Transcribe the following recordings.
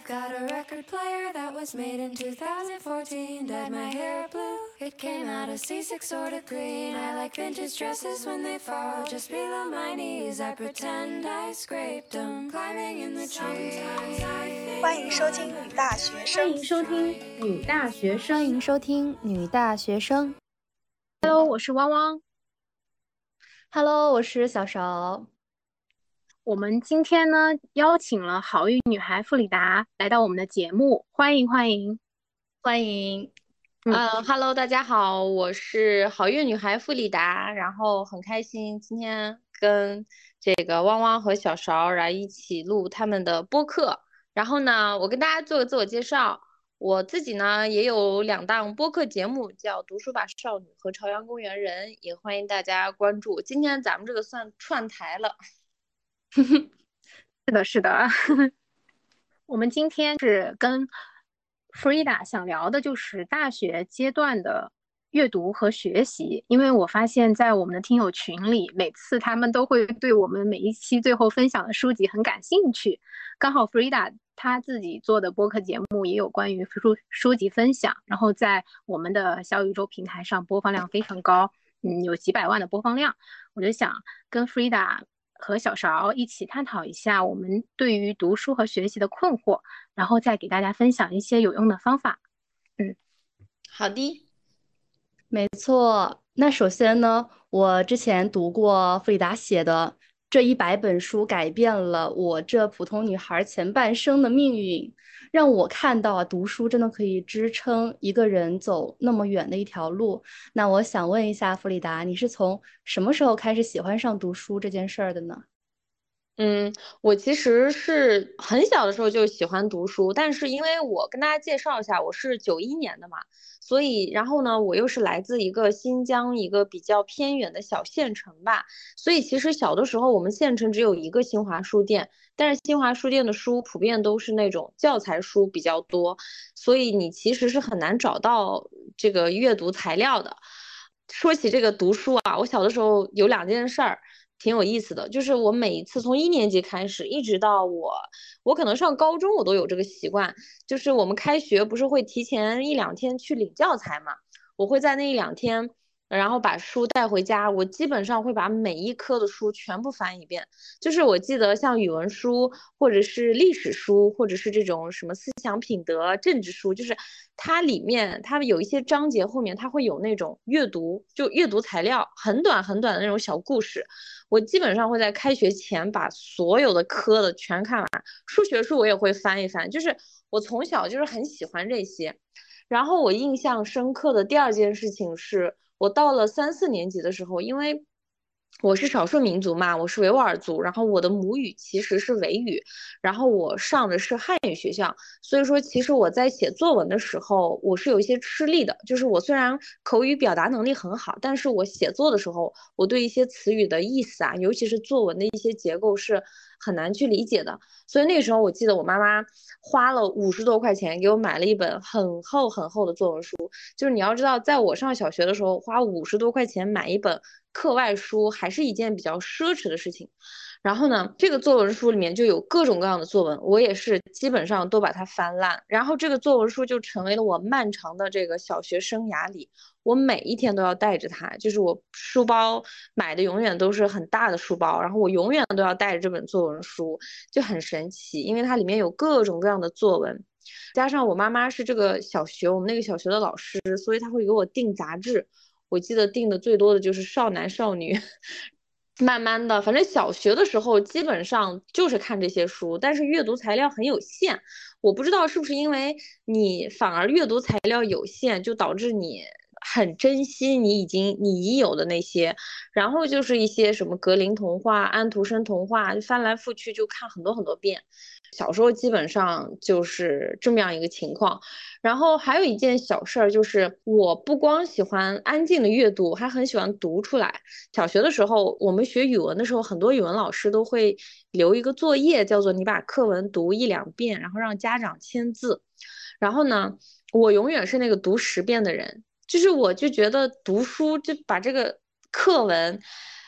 I've got a record player that was made in 2014. Dyed my hair blue. It came out a C6 sort of green. I like vintage dresses when they fall just below my knees. I pretend I scraped them climbing in the trees. 欢迎收听女大学生，欢迎收听女大学生，欢迎收听女大学生。Hello，我是汪汪。Hello，我是小勺。我们今天呢邀请了好运女孩弗里达来到我们的节目，欢迎欢迎。欢迎。嗯呃哈喽，大家好，我是好运女孩弗里达，然后很开心今天跟这个汪汪和小勺来一起录他们的播客。然后呢，我跟大家做个自我介绍，我自己呢也有两档播客节目，叫《读书吧少女》和《朝阳公园人》，也欢迎大家关注。今天咱们这个算串台了。是的，是的。我们今天是跟 Frida 想聊的就是大学阶段的阅读和学习，因为我发现，在我们的听友群里，每次他们都会对我们每一期最后分享的书籍很感兴趣。刚好 Frida 她自己做的播客节目也有关于书书籍分享，然后在我们的小宇宙平台上播放量非常高，嗯，有几百万的播放量。我就想跟 Frida 和小勺一起探讨一下我们对于读书和学习的困惑，然后再给大家分享一些有用的方法。嗯好的，没错，那首先呢，我之前读过弗里达写的这一百本书，改变了我这普通女孩前半生的命运，让我看到啊，读书真的可以支撑一个人走那么远的一条路。那我想问一下弗里达，你是从什么时候开始喜欢上读书这件事儿的呢？嗯，我其实是很小的时候就喜欢读书，但是因为我跟大家介绍一下，我是九一年的嘛，所以然后呢，我又是来自一个新疆一个比较偏远的小县城吧，所以其实小的时候我们县城只有一个新华书店，但是新华书店的书普遍都是那种教材书比较多，所以你其实是很难找到这个阅读材料的。说起这个读书啊，我小的时候有两件事儿。挺有意思的，就是我每一次从一年级开始，一直到我，我可能上高中，我都有这个习惯，就是我们开学不是会提前一两天去领教材嘛，我会在那一两天，然后把书带回家，我基本上会把每一科的书全部翻一遍，就是我记得像语文书，或者是历史书，或者是这种什么思想品德、政治书，就是它里面它有一些章节后面它会有那种阅读，就阅读材料，很短很短的那种小故事。我基本上会在开学前把所有的科的全看完，数学书我也会翻一翻，就是我从小就是很喜欢这些。然后我印象深刻的第二件事情是我到了三四年级的时候，因为我是少数民族嘛，我是维吾尔族，然后我的母语其实是维语，然后我上的是汉语学校，所以说其实我在写作文的时候，我是有一些吃力的，就是我虽然口语表达能力很好，但是我写作的时候，我对一些词语的意思啊，尤其是作文的一些结构是很难去理解的，所以那时候我记得我妈妈花了五十多块钱给我买了一本很厚很厚的作文书，就是你要知道，在我上小学的时候，花五十多块钱买一本课外书还是一件比较奢侈的事情。然后呢，这个作文书里面就有各种各样的作文，我也是基本上都把它翻烂。然后这个作文书就成为了我漫长的这个小学生涯里，我每一天都要带着它，就是我书包买的永远都是很大的书包，然后我永远都要带着这本作文书，就很神奇，因为它里面有各种各样的作文。加上我妈妈是这个小学我们那个小学的老师，所以她会给我订杂志。我记得订的最多的就是少男少女。慢慢的，反正小学的时候基本上就是看这些书，但是阅读材料很有限。我不知道是不是因为你反而阅读材料有限，就导致你很珍惜你已经你已有的那些，然后就是一些什么格林童话、安徒生童话，翻来覆去就看很多很多遍。小时候基本上就是这么样一个情况，然后还有一件小事儿，就是我不光喜欢安静的阅读，还很喜欢读出来。小学的时候，我们学语文的时候，很多语文老师都会留一个作业，叫做你把课文读一两遍，然后让家长签字。然后呢，我永远是那个读十遍的人，就是我就觉得读书就把这个课文。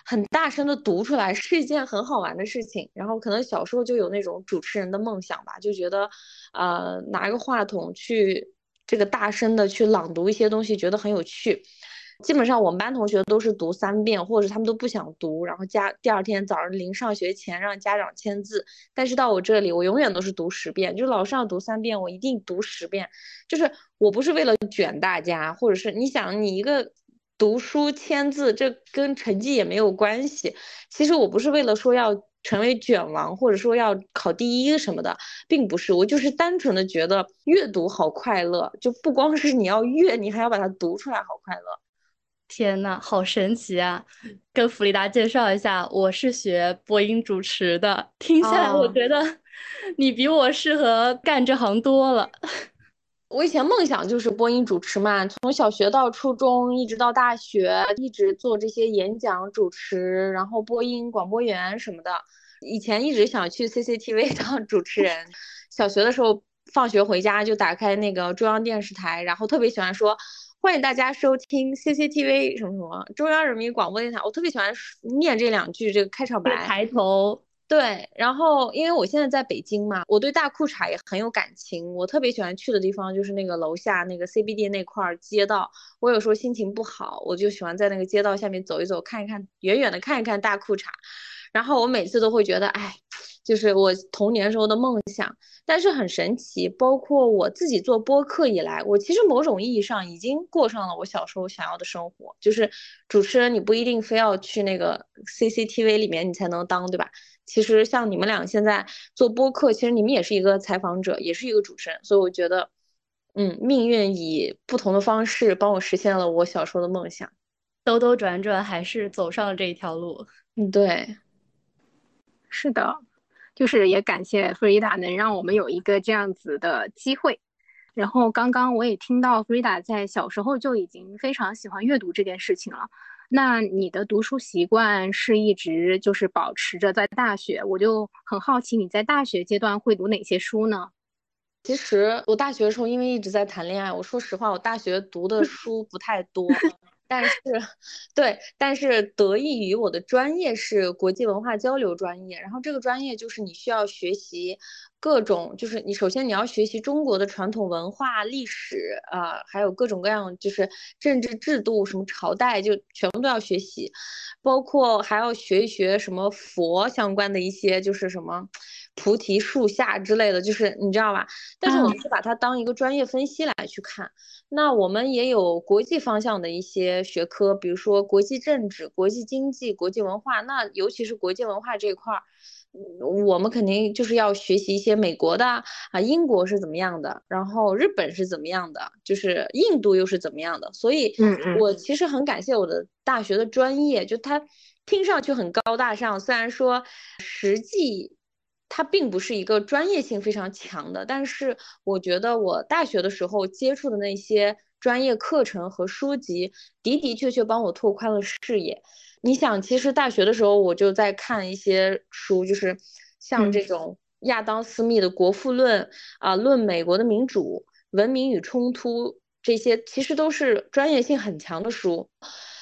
很大声的读出来是一件很好玩的事情。然后可能小时候就有那种主持人的梦想吧，就觉得，呃，拿个话筒去这个大声的去朗读一些东西，觉得很有趣。基本上我们班同学都是读三遍，或者他们都不想读，然后家第二天早上临上学前让家长签字。但是到我这里，我永远都是读十遍，就老师让读三遍，我一定读十遍。就是我不是为了卷大家，或者是你想你一个读书签字，这跟成绩也没有关系。其实我不是为了说要成为卷王，或者说要考第一什么的，并不是。我就是单纯的觉得阅读好快乐，就不光是你要阅，你还要把它读出来，好快乐。天呐，好神奇啊！跟弗里达介绍一下，我是学播音主持的。听下来，我觉得你比我适合干这行多了。我以前梦想就是播音主持嘛，从小学到初中，一直到大学，一直做这些演讲主持，然后播音广播员什么的。以前一直想去 CCTV 当主持人。小学的时候，放学回家就打开那个中央电视台，然后特别喜欢说。欢迎大家收听 CCTV 什么什么中央人民广播电台。我特别喜欢念这两句这个开场白。抬头。对，然后因为我现在在北京嘛，我对大裤衩也很有感情。我特别喜欢去的地方就是那个楼下那个 CBD 那块街道。我有时候心情不好，我就喜欢在那个街道下面走一走，看一看，远远的看一看大裤衩。然后我每次都会觉得，哎。就是我童年时候的梦想，但是很神奇。包括我自己做播客以来，我其实某种意义上已经过上了我小时候想要的生活。就是主持人，你不一定非要去那个 CCTV 里面你才能当，对吧？其实像你们俩现在做播客，其实你们也是一个采访者，也是一个主持人。所以我觉得，嗯，命运以不同的方式帮我实现了我小时候的梦想，兜兜转转还是走上了这一条路。嗯，对，是的。就是也感谢弗里达能让我们有一个这样子的机会，然后刚刚我也听到 Frida 在小时候就已经非常喜欢阅读这件事情了。那你的读书习惯是一直就是保持着在大学？我就很好奇你在大学阶段会读哪些书呢？其实我大学的时候因为一直在谈恋爱，我说实话，我大学读的书不太多。但是，对，但是得益于我的专业是国际文化交流专业，然后这个专业就是你需要学习各种，就是你首先你要学习中国的传统文化历史啊，还有各种各样就是政治制度，什么朝代就全部都要学习，包括还要学一学什么佛相关的一些，就是什么。菩提树下之类的，就是你知道吧？但是我们是把它当一个专业分析来去看。那我们也有国际方向的一些学科，比如说国际政治、国际经济、国际文化。那尤其是国际文化这一块儿，我们肯定就是要学习一些美国的啊，英国是怎么样的，然后日本是怎么样的，就是印度又是怎么样的。所以，我其实很感谢我的大学的专业，就它听上去很高大上，虽然说实际。它并不是一个专业性非常强的，但是我觉得我大学的时候接触的那些专业课程和书籍的的确确帮我拓宽了视野。你想，其实大学的时候我就在看一些书，就是像这种亚当·斯密的《国富论》啊，《论美国的民主、文明与冲突》这些，其实都是专业性很强的书。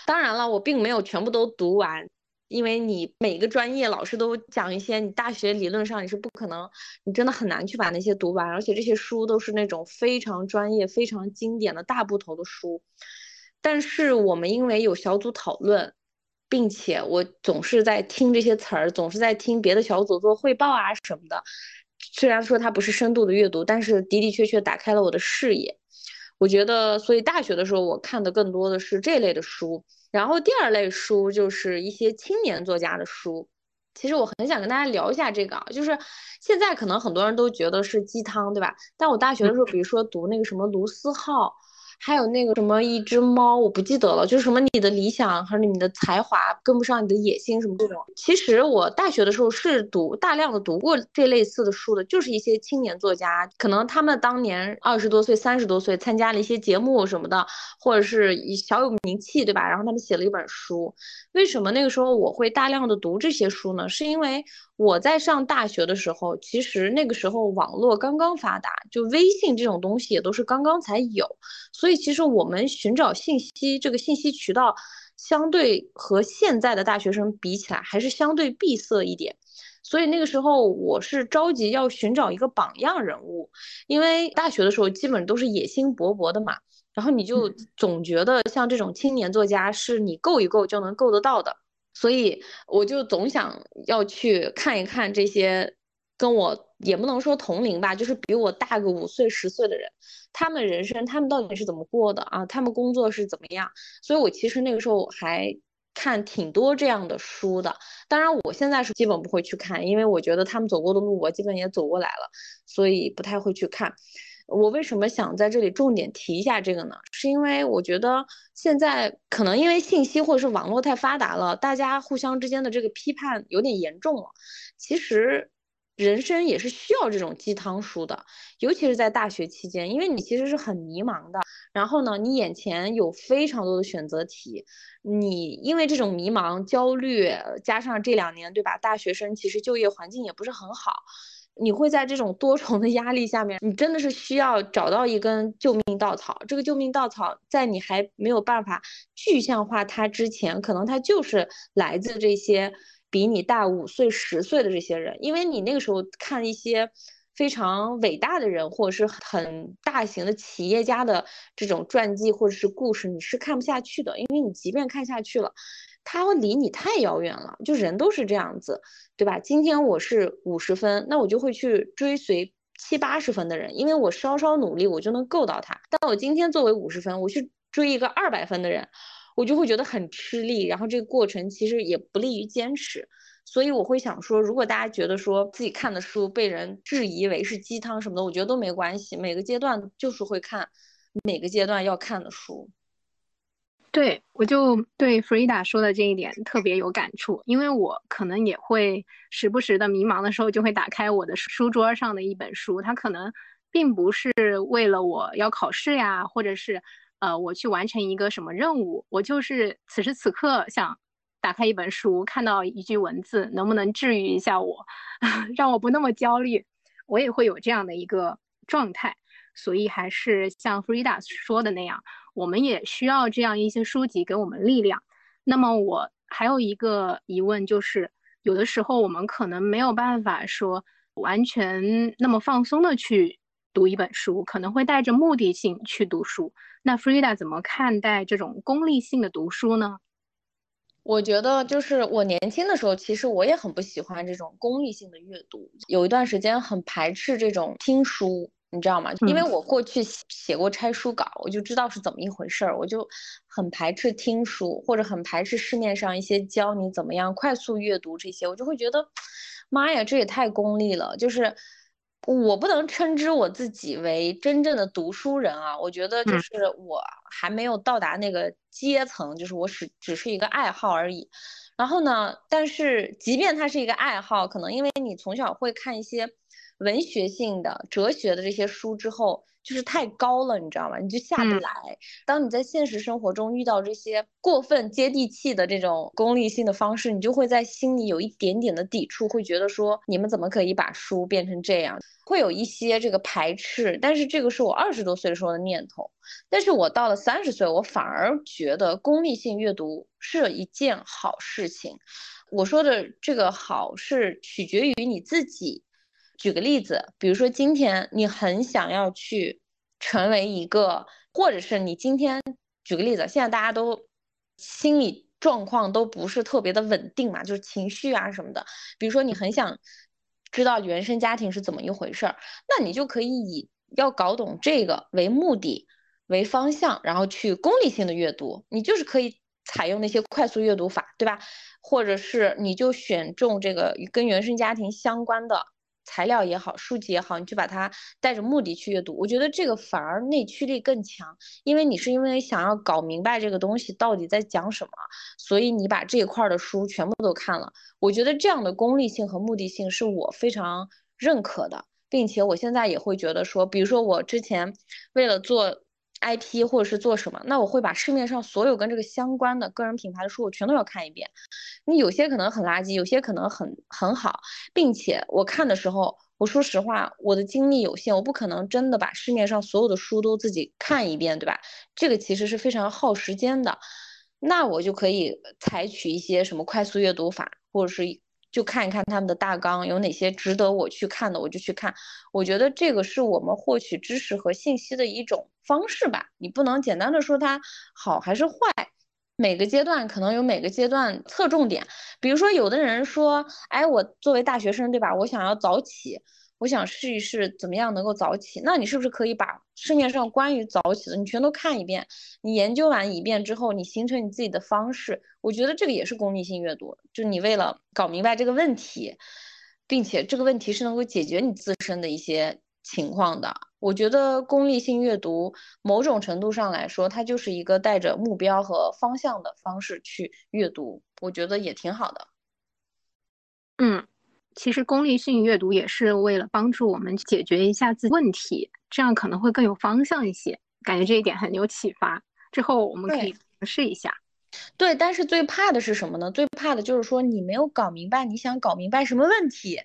当然了，我并没有全部都读完。因为你每个专业老师都讲一些，你大学理论上你是不可能，你真的很难去把那些读完，而且这些书都是那种非常专业、非常经典的大部头的书。但是我们因为有小组讨论，并且我总是在听这些词儿，总是在听别的小组做汇报啊什么的。虽然说它不是深度的阅读，但是的的确确打开了我的视野。我觉得，所以大学的时候我看的更多的是这类的书。然后第二类书就是一些青年作家的书，其实我很想跟大家聊一下这个啊，就是现在可能很多人都觉得是鸡汤，对吧？但我大学的时候，比如说读那个什么卢思浩。还有那个什么一只猫，我不记得了，就是什么你的理想和你的才华跟不上你的野心什么这种。其实我大学的时候是读大量的读过这类似的书的，就是一些青年作家，可能他们当年二十多岁、三十多岁，参加了一些节目什么的，或者是小有名气，对吧？然后他们写了一本书。为什么那个时候我会大量的读这些书呢？是因为。我在上大学的时候，其实那个时候网络刚刚发达，就微信这种东西也都是刚刚才有，所以其实我们寻找信息这个信息渠道相对和现在的大学生比起来，还是相对闭塞一点。所以那个时候我是着急要寻找一个榜样人物，因为大学的时候基本都是野心勃勃的嘛，然后你就总觉得像这种青年作家是你够一够就能够得到的，所以我就总想要去看一看这些跟我也不能说同龄吧，就是比我大个五岁十岁的人，他们人生他们到底是怎么过的啊？他们工作是怎么样？所以我其实那个时候还。看挺多这样的书的，当然我现在是基本不会去看，因为我觉得他们走过的路我基本也走过来了，所以不太会去看。我为什么想在这里重点提一下这个呢？是因为我觉得现在可能因为信息或者是网络太发达了，大家互相之间的这个批判有点严重了。其实。人生也是需要这种鸡汤书的，尤其是在大学期间，因为你其实是很迷茫的。然后呢，你眼前有非常多的选择题，你因为这种迷茫、焦虑，加上这两年，对吧？大学生其实就业环境也不是很好，你会在这种多重的压力下面，你真的是需要找到一根救命稻草。这个救命稻草，在你还没有办法具象化它之前，可能它就是来自这些。比你大五岁、十岁的这些人，因为你那个时候看一些非常伟大的人，或者是很大型的企业家的这种传记或者是故事，你是看不下去的，因为你即便看下去了，他离你太遥远了。就人都是这样子，对吧？今天我是五十分，那我就会去追随七八十分的人，因为我稍稍努力，我就能够到他。但我今天作为五十分，我去追一个二百分的人。我就会觉得很吃力，然后这个过程其实也不利于坚持，所以我会想说，如果大家觉得说自己看的书被人质疑为是鸡汤什么的，我觉得都没关系，每个阶段就是会看每个阶段要看的书。对，我就对 Frida 说的这一点特别有感触，因为我可能也会时不时的迷茫的时候，就会打开我的书桌上的一本书，它可能并不是为了我要考试呀，或者是。呃，我去完成一个什么任务，我就是此时此刻想打开一本书，看到一句文字，能不能治愈一下我，让我不那么焦虑，我也会有这样的一个状态。所以还是像 Frida 说的那样，我们也需要这样一些书籍给我们力量。那么我还有一个疑问，就是有的时候我们可能没有办法说完全那么放松的去。读一本书可能会带着目的性去读书，那 Frida 怎么看待这种功利性的读书呢？我觉得就是我年轻的时候，其实我也很不喜欢这种功利性的阅读，有一段时间很排斥这种听书，你知道吗？因为我过去写过拆书稿，我就知道是怎么一回事儿，我就很排斥听书，或者很排斥市面上一些教你怎么样快速阅读这些，我就会觉得，妈呀，这也太功利了，就是。我不能称之我自己为真正的读书人啊，我觉得就是我还没有到达那个阶层，就是我只只是一个爱好而已。然后呢，但是即便它是一个爱好，可能因为你从小会看一些文学性的、哲学的这些书之后。就是太高了，你知道吗？你就下不来。当你在现实生活中遇到这些过分接地气的这种功利性的方式，你就会在心里有一点点的抵触，会觉得说你们怎么可以把书变成这样？会有一些这个排斥。但是这个是我二十多岁时候的念头。但是我到了三十岁，我反而觉得功利性阅读是一件好事情。我说的这个好是取决于你自己。举个例子，比如说今天你很想要去成为一个，或者是你今天举个例子，现在大家都心理状况都不是特别的稳定嘛，就是情绪啊什么的。比如说你很想知道原生家庭是怎么一回事儿，那你就可以以要搞懂这个为目的为方向，然后去功利性的阅读。你就是可以采用那些快速阅读法，对吧？或者是你就选中这个跟原生家庭相关的。材料也好，书籍也好，你就把它带着目的去阅读，我觉得这个反而内驱力更强，因为你是因为想要搞明白这个东西到底在讲什么，所以你把这一块的书全部都看了。我觉得这样的功利性和目的性是我非常认可的，并且我现在也会觉得说，比如说我之前为了做。IP 或者是做什么，那我会把市面上所有跟这个相关的个人品牌的书，我全都要看一遍。你有些可能很垃圾，有些可能很很好，并且我看的时候，我说实话，我的精力有限，我不可能真的把市面上所有的书都自己看一遍，对吧？这个其实是非常耗时间的。那我就可以采取一些什么快速阅读法，或者是就看一看他们的大纲有哪些值得我去看的，我就去看。我觉得这个是我们获取知识和信息的一种方式吧。你不能简单的说它好还是坏，每个阶段可能有每个阶段侧重点。比如说，有的人说，哎，我作为大学生，对吧？我想要早起。我想试一试怎么样能够早起，那你是不是可以把市面上关于早起的你全都看一遍？你研究完一遍之后，你形成你自己的方式。我觉得这个也是功利性阅读，就你为了搞明白这个问题，并且这个问题是能够解决你自身的一些情况的。我觉得功利性阅读某种程度上来说，它就是一个带着目标和方向的方式去阅读，我觉得也挺好的。嗯。其实功利性阅读也是为了帮助我们解决一下自己问题，这样可能会更有方向一些。感觉这一点很有启发，之后我们可以尝试一下。对，但是最怕的是什么呢？最怕的就是说你没有搞明白你想搞明白什么问题。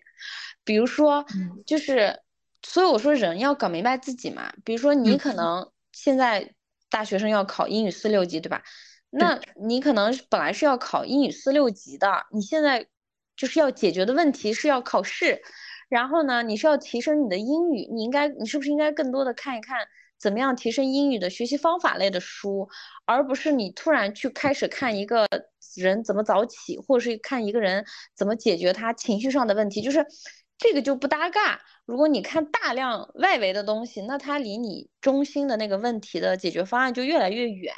比如说，就是，所以我说人要搞明白自己嘛。比如说你可能现在大学生要考英语四六级，对吧？那你可能本来是要考英语四六级的，你现在。就是要解决的问题是要考试，然后呢，你是要提升你的英语，你应该，你是不是应该更多的看一看怎么样提升英语的学习方法类的书，而不是你突然去开始看一个人怎么早起，或者是看一个人怎么解决他情绪上的问题，就是这个就不搭嘎。如果你看大量外围的东西，那它离你中心的那个问题的解决方案就越来越远。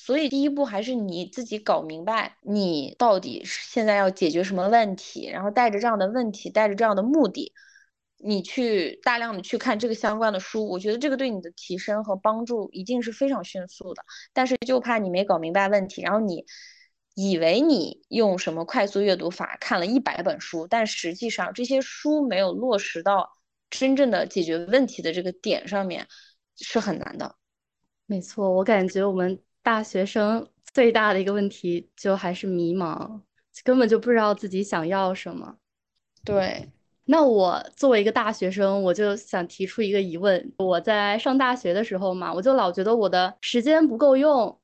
所以第一步还是你自己搞明白，你到底现在要解决什么问题，然后带着这样的问题，带着这样的目的，你去大量的去看这个相关的书，我觉得这个对你的提升和帮助一定是非常迅速的。但是就怕你没搞明白问题，然后你以为你用什么快速阅读法看了一百本书，但实际上这些书没有落实到真正的解决问题的这个点上面，是很难的。没错，我感觉我们。大学生最大的一个问题就还是迷茫，根本就不知道自己想要什么。对，那我作为一个大学生，我就想提出一个疑问：我在上大学的时候嘛，我就老觉得我的时间不够用。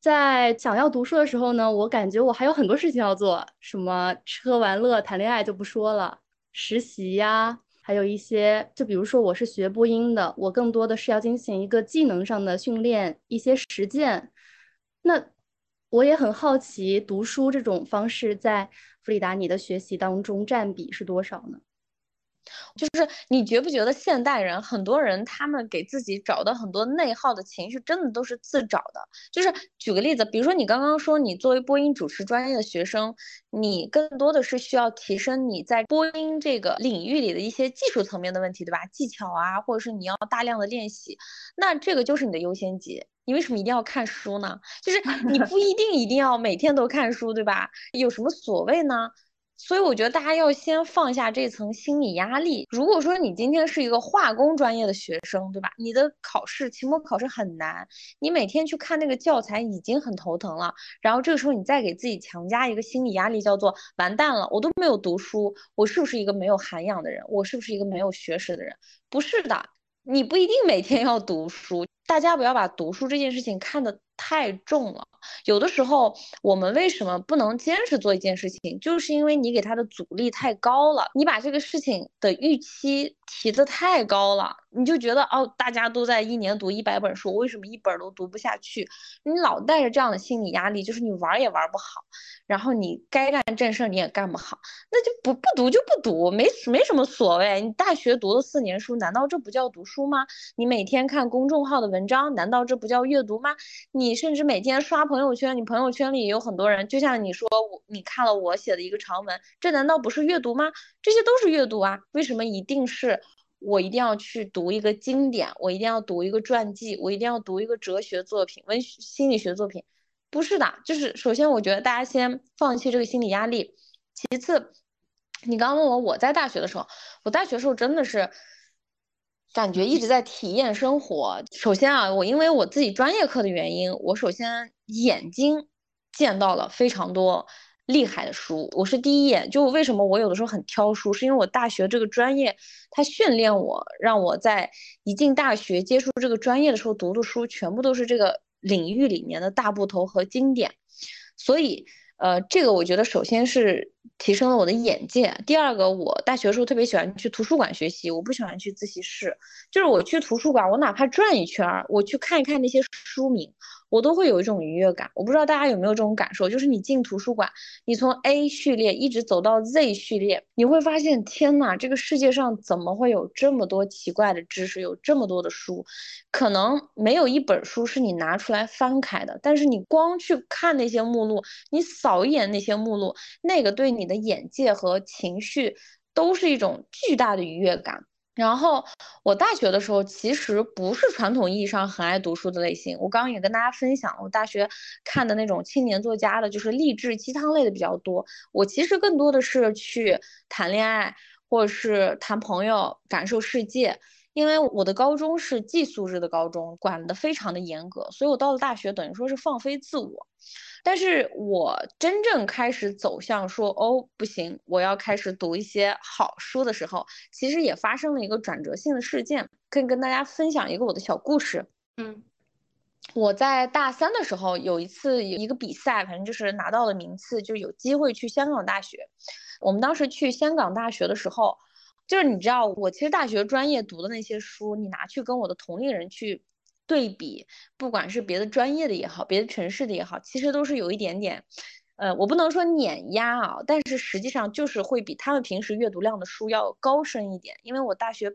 在想要读书的时候呢，我感觉我还有很多事情要做，什么吃喝玩乐、谈恋爱就不说了，实习呀，还有一些，就比如说我是学播音的，我更多的是要进行一个技能上的训练，一些实践。那我也很好奇，读书这种方式在弗里达你的学习当中占比是多少呢？就是你觉不觉得现代人很多人他们给自己找的很多内耗的情绪，真的都是自找的。就是举个例子，比如说你刚刚说你作为播音主持专业的学生，你更多的是需要提升你在播音这个领域里的一些技术层面的问题，对吧？技巧啊，或者是你要大量的练习，那这个就是你的优先级。你为什么一定要看书呢？就是 你不一定一定要每天都看书，对吧？有什么所谓呢？所以我觉得大家要先放下这层心理压力。如果说你今天是一个化工专业的学生，对吧？你的考试期末考试很难，你每天去看那个教材已经很头疼了，然后这个时候你再给自己强加一个心理压力，叫做完蛋了，我都没有读书，我是不是一个没有涵养的人？我是不是一个没有学识的人？不是的，你不一定每天要读书。大家不要把读书这件事情看得太重了。有的时候，我们为什么不能坚持做一件事情，就是因为你给他的阻力太高了，你把这个事情的预期提得太高了，你就觉得哦，大家都在一年读一百本书，为什么一本都读不下去？你老带着这样的心理压力，就是你玩也玩不好，然后你该干正事你也干不好，那就不不读就不读，没没什么所谓。你大学读了四年书，难道这不叫读书吗？你每天看公众号的文章，难道这不叫阅读吗？你你甚至每天刷朋友圈，你朋友圈里也有很多人，就像你说我，你看了我写的一个长文，这难道不是阅读吗？这些都是阅读啊，为什么一定是我一定要去读一个经典，我一定要读一个传记，我一定要读一个哲学作品、文学心理学作品？不是的，就是首先我觉得大家先放弃这个心理压力，其次，你刚问我我在大学的时候，我大学时候真的是。感觉一直在体验生活。首先啊，我因为我自己专业课的原因，我首先眼睛见到了非常多厉害的书。我是第一眼就为什么我有的时候很挑书，是因为我大学这个专业，它训练我，让我在一进大学接触这个专业的时候读的书全部都是这个领域里面的大部头和经典，所以。呃，这个我觉得首先是提升了我的眼界。第二个，我大学时候特别喜欢去图书馆学习，我不喜欢去自习室。就是我去图书馆，我哪怕转一圈，我去看一看那些书名。我都会有一种愉悦感，我不知道大家有没有这种感受，就是你进图书馆，你从 A 序列一直走到 Z 序列，你会发现，天呐，这个世界上怎么会有这么多奇怪的知识，有这么多的书，可能没有一本书是你拿出来翻开的，但是你光去看那些目录，你扫一眼那些目录，那个对你的眼界和情绪都是一种巨大的愉悦感。然后我大学的时候其实不是传统意义上很爱读书的类型。我刚刚也跟大家分享，我大学看的那种青年作家的，就是励志鸡汤类的比较多。我其实更多的是去谈恋爱，或者是谈朋友，感受世界。因为我的高中是寄宿制的高中，管得非常的严格，所以我到了大学等于说是放飞自我。但是我真正开始走向说哦不行，我要开始读一些好书的时候，其实也发生了一个转折性的事件，可以跟大家分享一个我的小故事。嗯，我在大三的时候有一次有一个比赛，反正就是拿到了名次，就有机会去香港大学。我们当时去香港大学的时候，就是你知道我其实大学专业读的那些书，你拿去跟我的同龄人去。对比，不管是别的专业的也好，别的城市的也好，其实都是有一点点，呃，我不能说碾压啊，但是实际上就是会比他们平时阅读量的书要高深一点。因为我大学，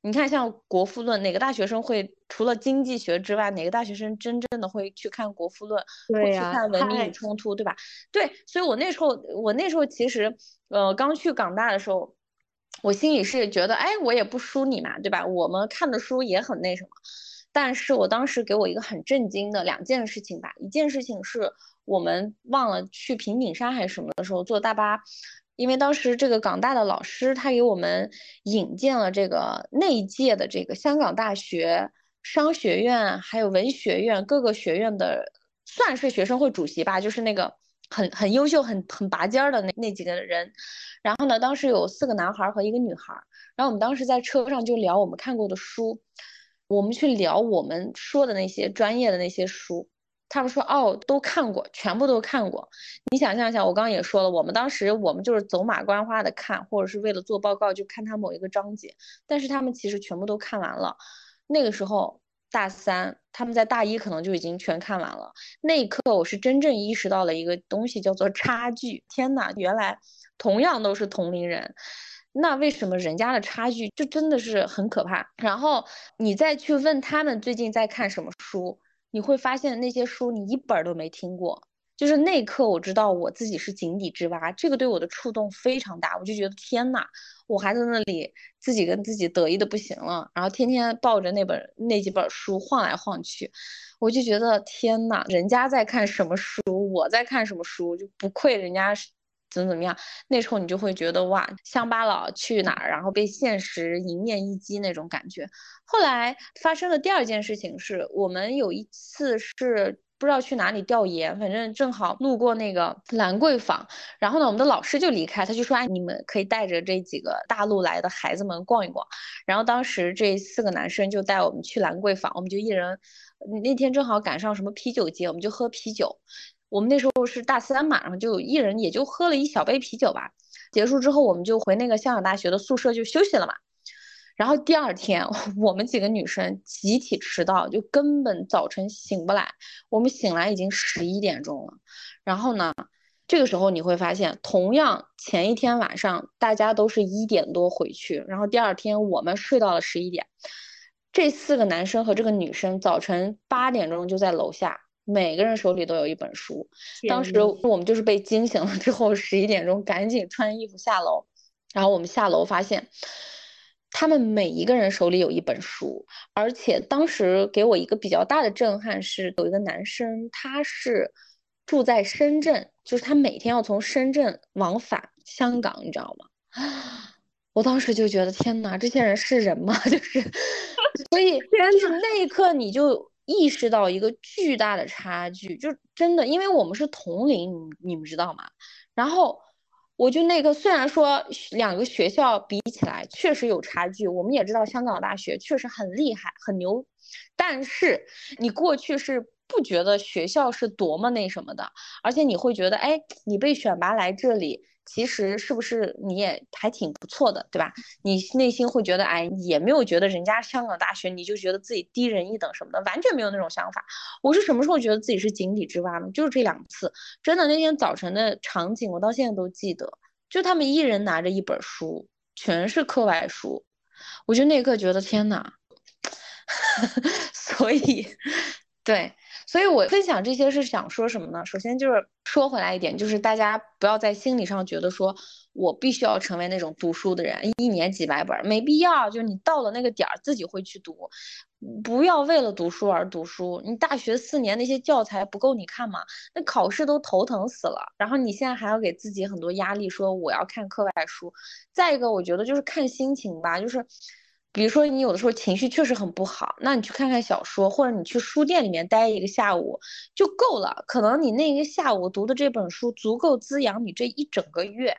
你看像《国富论》，哪个大学生会除了经济学之外，哪个大学生真正的会去看《国富论》，会去看《文明与冲突》，对吧？对，所以我那时候，我那时候其实，呃，刚去港大的时候，我心里是觉得，哎，我也不输你嘛，对吧？我们看的书也很那什么。但是我当时给我一个很震惊的两件事情吧，一件事情是我们忘了去平顶山还是什么的时候坐大巴，因为当时这个港大的老师他给我们引荐了这个那一届的这个香港大学商学院还有文学院各个学院的算是学生会主席吧，就是那个很很优秀很很拔尖儿的那那几个人，然后呢当时有四个男孩和一个女孩，然后我们当时在车上就聊我们看过的书。我们去聊我们说的那些专业的那些书，他们说哦都看过，全部都看过。你想象一下，我刚刚也说了，我们当时我们就是走马观花的看，或者是为了做报告就看他某一个章节，但是他们其实全部都看完了。那个时候大三，他们在大一可能就已经全看完了。那一刻，我是真正意识到了一个东西，叫做差距。天哪，原来同样都是同龄人。那为什么人家的差距就真的是很可怕？然后你再去问他们最近在看什么书，你会发现那些书你一本都没听过。就是那一刻我知道我自己是井底之蛙，这个对我的触动非常大。我就觉得天呐，我还在那里自己跟自己得意的不行了，然后天天抱着那本那几本书晃来晃去，我就觉得天呐，人家在看什么书，我在看什么书，就不愧人家是。怎么怎么样？那时候你就会觉得哇，乡巴佬去哪儿，然后被现实迎面一击那种感觉。后来发生的第二件事情是我们有一次是不知道去哪里调研，反正正好路过那个兰桂坊，然后呢，我们的老师就离开，他就说：“哎，你们可以带着这几个大陆来的孩子们逛一逛。”然后当时这四个男生就带我们去兰桂坊，我们就一人那天正好赶上什么啤酒节，我们就喝啤酒。我们那时候是大三嘛，然后就一人也就喝了一小杯啤酒吧。结束之后，我们就回那个香港大学的宿舍就休息了嘛。然后第二天，我们几个女生集体迟到，就根本早晨醒不来。我们醒来已经十一点钟了。然后呢，这个时候你会发现，同样前一天晚上大家都是一点多回去，然后第二天我们睡到了十一点。这四个男生和这个女生早晨八点钟就在楼下。每个人手里都有一本书，当时我们就是被惊醒了 之后，十一点钟赶紧穿衣服下楼，然后我们下楼发现，他们每一个人手里有一本书，而且当时给我一个比较大的震撼是，有一个男生他是住在深圳，就是他每天要从深圳往返香港，你知道吗？我当时就觉得天哪，这些人是人吗？就是，所以就是那一刻你就。意识到一个巨大的差距，就真的，因为我们是同龄，你你们知道吗？然后我就那个，虽然说两个学校比起来确实有差距，我们也知道香港大学确实很厉害、很牛，但是你过去是不觉得学校是多么那什么的，而且你会觉得，哎，你被选拔来这里。其实是不是你也还挺不错的，对吧？你内心会觉得，哎，也没有觉得人家香港大学，你就觉得自己低人一等什么的，完全没有那种想法。我是什么时候觉得自己是井底之蛙呢？就是这两次，真的那天早晨的场景，我到现在都记得。就他们一人拿着一本书，全是课外书，我就那一刻觉得天哪！所以，对。所以我分享这些是想说什么呢？首先就是说回来一点，就是大家不要在心理上觉得说我必须要成为那种读书的人，一年几百本没必要。就你到了那个点儿自己会去读，不要为了读书而读书。你大学四年那些教材不够你看吗？那考试都头疼死了，然后你现在还要给自己很多压力，说我要看课外书。再一个，我觉得就是看心情吧，就是。比如说你有的时候情绪确实很不好，那你去看看小说，或者你去书店里面待一个下午就够了。可能你那一个下午读的这本书足够滋养你这一整个月，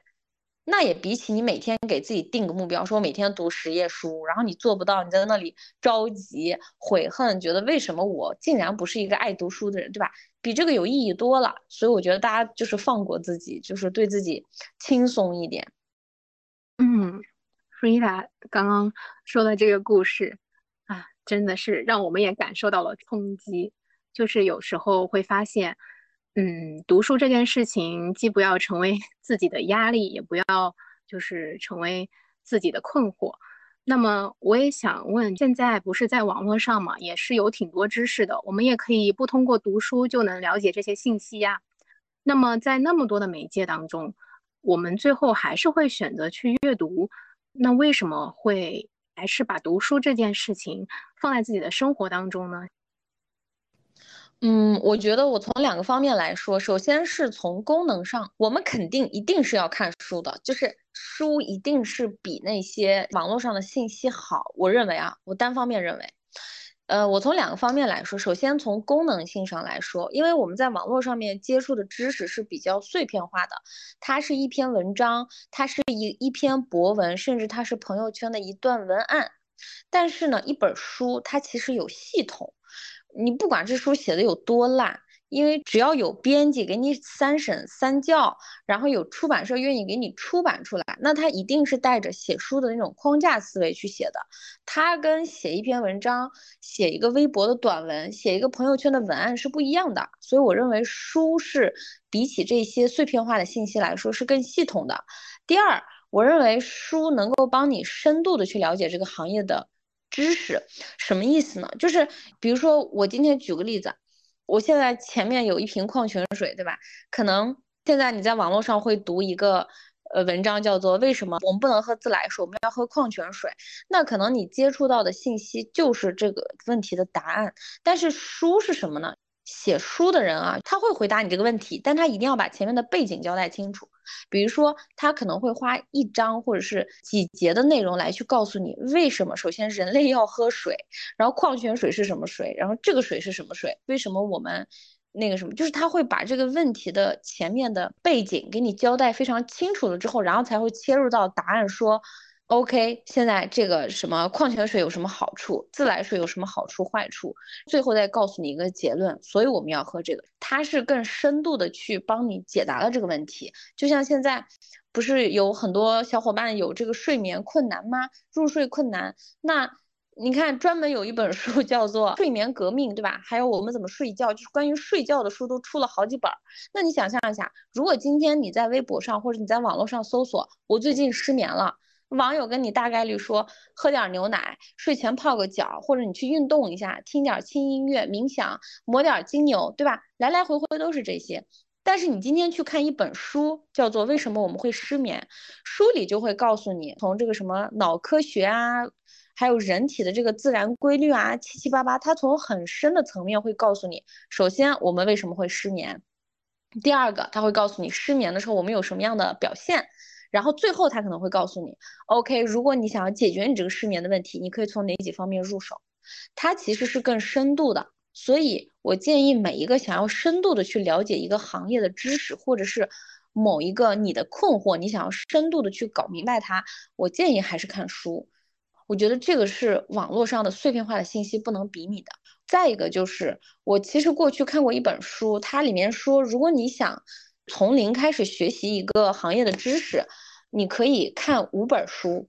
那也比起你每天给自己定个目标，说每天读十页书，然后你做不到，你在那里着急悔恨，觉得为什么我竟然不是一个爱读书的人，对吧？比这个有意义多了。所以我觉得大家就是放过自己，就是对自己轻松一点。嗯。弗伊达刚刚说的这个故事啊，真的是让我们也感受到了冲击。就是有时候会发现，嗯，读书这件事情，既不要成为 自己的压力，也不要就是成为自己的困惑。那么，我也想问，现在不是在网络上嘛，也是有挺多知识的，我们也可以不通过读书就能了解这些信息呀。那么，在那么多的媒介当中，我们最后还是会选择去阅读。那为什么会还是把读书这件事情放在自己的生活当中呢？嗯，我觉得我从两个方面来说，首先是从功能上，我们肯定一定是要看书的，就是书一定是比那些网络上的信息好。我认为啊，我单方面认为。呃，我从两个方面来说，首先从功能性上来说，因为我们在网络上面接触的知识是比较碎片化的，它是一篇文章，它是一一篇博文，甚至它是朋友圈的一段文案。但是呢，一本书它其实有系统，你不管这书写的有多烂。因为只要有编辑给你三审三校，然后有出版社愿意给你出版出来，那他一定是带着写书的那种框架思维去写的。他跟写一篇文章、写一个微博的短文、写一个朋友圈的文案是不一样的。所以我认为书是比起这些碎片化的信息来说是更系统的。第二，我认为书能够帮你深度的去了解这个行业的知识。什么意思呢？就是比如说我今天举个例子。我现在前面有一瓶矿泉水，对吧？可能现在你在网络上会读一个呃文章，叫做“为什么我们不能喝自来水，我们要喝矿泉水”。那可能你接触到的信息就是这个问题的答案。但是书是什么呢？写书的人啊，他会回答你这个问题，但他一定要把前面的背景交代清楚。比如说，他可能会花一章或者是几节的内容来去告诉你为什么。首先，人类要喝水，然后矿泉水是什么水，然后这个水是什么水，为什么我们那个什么，就是他会把这个问题的前面的背景给你交代非常清楚了之后，然后才会切入到答案说。OK，现在这个什么矿泉水有什么好处？自来水有什么好处坏处？最后再告诉你一个结论。所以我们要喝这个，它是更深度的去帮你解答了这个问题。就像现在，不是有很多小伙伴有这个睡眠困难吗？入睡困难，那你看专门有一本书叫做《睡眠革命》，对吧？还有我们怎么睡觉，就是关于睡觉的书都出了好几本。那你想象一下，如果今天你在微博上或者你在网络上搜索“我最近失眠了”。网友跟你大概率说，喝点牛奶，睡前泡个脚，或者你去运动一下，听点轻音乐，冥想，抹点精油，对吧？来来回回都是这些。但是你今天去看一本书，叫做《为什么我们会失眠》，书里就会告诉你，从这个什么脑科学啊，还有人体的这个自然规律啊，七七八八，它从很深的层面会告诉你，首先我们为什么会失眠，第二个他会告诉你失眠的时候我们有什么样的表现。然后最后他可能会告诉你，OK，如果你想要解决你这个失眠的问题，你可以从哪几方面入手？它其实是更深度的，所以我建议每一个想要深度的去了解一个行业的知识，或者是某一个你的困惑，你想要深度的去搞明白它，我建议还是看书。我觉得这个是网络上的碎片化的信息不能比拟的。再一个就是，我其实过去看过一本书，它里面说，如果你想从零开始学习一个行业的知识，你可以看五本书。